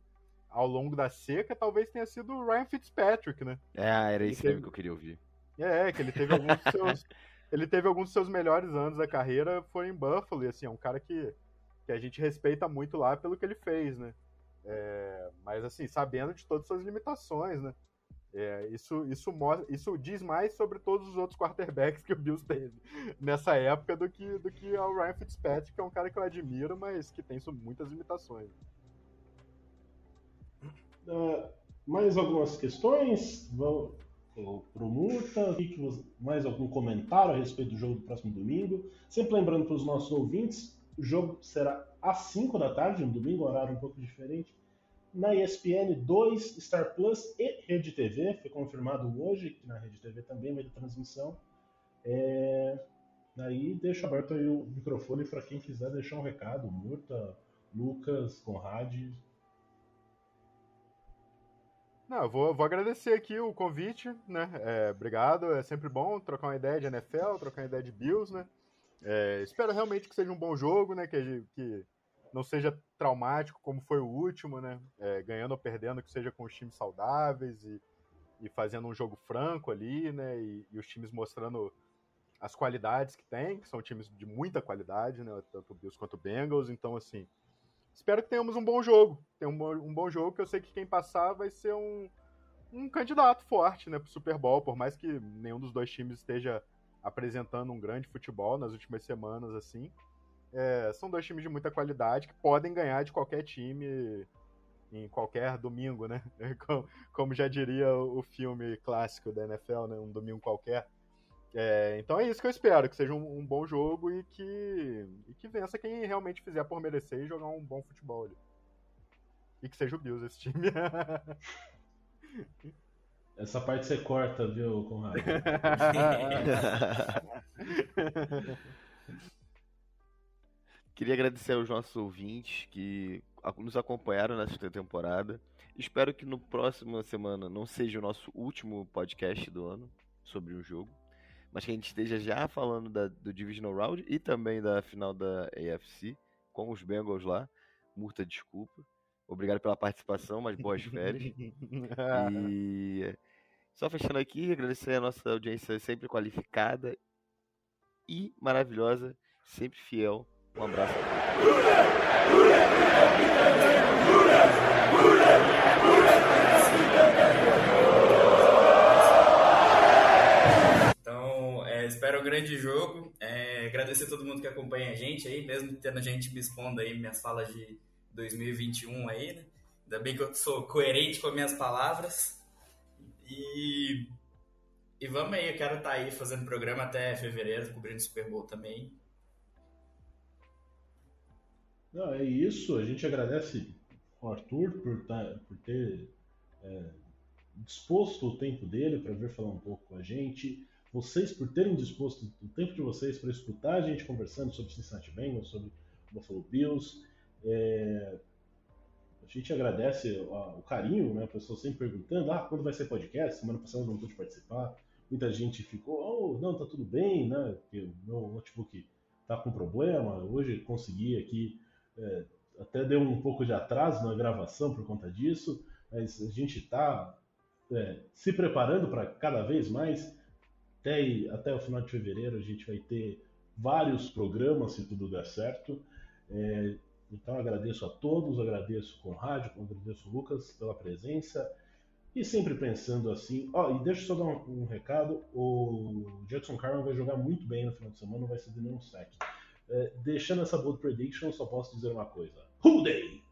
ao longo da seca, talvez tenha sido o Ryan Fitzpatrick, né? É, era isso teve- que eu queria ouvir. É, que ele teve alguns dos seus. Ele teve alguns dos seus melhores anos da carreira foi em Buffalo, e assim, é um cara que, que a gente respeita muito lá pelo que ele fez, né? É, mas assim, sabendo de todas as suas limitações, né? É, isso, isso, mostra, isso diz mais sobre todos os outros quarterbacks que o Bills teve nessa época do que, do que o Ryan Fitzpatrick, que é um cara que eu admiro, mas que tem muitas limitações. Ah, mais algumas questões? Murta. O você- Mais algum comentário a respeito do jogo do próximo domingo? Sempre lembrando para os nossos ouvintes, o jogo será às 5 da tarde, no domingo, horário um pouco diferente. Na ESPN 2, Star Plus e Rede TV. Foi confirmado hoje que na Rede TV também vai ter transmissão. É... Deixo aberto aí o microfone para quem quiser deixar um recado. Murta, Lucas, Conrad. Não, vou, vou agradecer aqui o convite, né? É, obrigado, é sempre bom trocar uma ideia de NFL, trocar uma ideia de Bills, né? É, espero realmente que seja um bom jogo, né? Que, que não seja traumático como foi o último, né? É, ganhando ou perdendo, que seja com os times saudáveis e, e fazendo um jogo franco ali, né? E, e os times mostrando as qualidades que tem, que são times de muita qualidade, né? Tanto o Bills quanto o Bengals, então assim espero que tenhamos um bom jogo. Tem um, um bom jogo que eu sei que quem passar vai ser um, um candidato forte né, para o Super Bowl, por mais que nenhum dos dois times esteja apresentando um grande futebol nas últimas semanas assim. É, são dois times de muita qualidade que podem ganhar de qualquer time em qualquer domingo, né? Como, como já diria o filme clássico da NFL, né? Um domingo qualquer. É, então é isso que eu espero, que seja um, um bom jogo e que, e que vença quem realmente fizer por merecer e jogar um bom futebol ali. E que seja o Bills esse time. Essa parte você corta, viu, Conrad? Queria agradecer aos nossos ouvintes que nos acompanharam nesta temporada. Espero que no próxima semana não seja o nosso último podcast do ano sobre um jogo, mas que a gente esteja já falando da- do Divisional Round e também da final da AFC com os Bengals lá. Murta, desculpa. Obrigado pela participação, mas boas férias. E só fechando aqui, agradecer a nossa audiência sempre qualificada e maravilhosa, sempre fiel. Um abraço. Então, é, espero um grande jogo. É, agradecer a todo mundo que acompanha a gente aí, mesmo tendo gente me expondo aí minhas falas de 2021 aí, né? Ainda bem que eu sou coerente com as minhas palavras. E, e vamos aí, eu quero estar aí fazendo programa até fevereiro, cobrindo o Super Bowl também. Não, é isso. A gente agradece ao Arthur por, tá, por ter é, disposto o tempo dele para vir falar um pouco com a gente. Vocês por terem disposto o tempo de vocês para escutar a gente conversando sobre Cincinnati Bengals, sobre Buffalo Bills. É, a gente agradece o carinho, né? A pessoa sempre perguntando, ah, quando vai ser podcast? Semana passada não pude participar. Muita gente ficou, oh, não, tá tudo bem, né? Porque o meu notebook tá com problema. Hoje consegui aqui, é, até deu um pouco de atraso na gravação por conta disso, mas a gente está é, se preparando para cada vez mais. Até, até o final de fevereiro a gente vai ter vários programas, se tudo der certo. É, então agradeço a todos, agradeço o Conrado, agradeço o Lucas pela presença. E sempre pensando assim, ó, oh, e deixa eu só dar um, um, recado, o Jackson Carmen vai jogar muito bem no final de semana, não vai ceder nenhum sack. É, deixando essa bold prediction, só posso dizer uma coisa. Who day?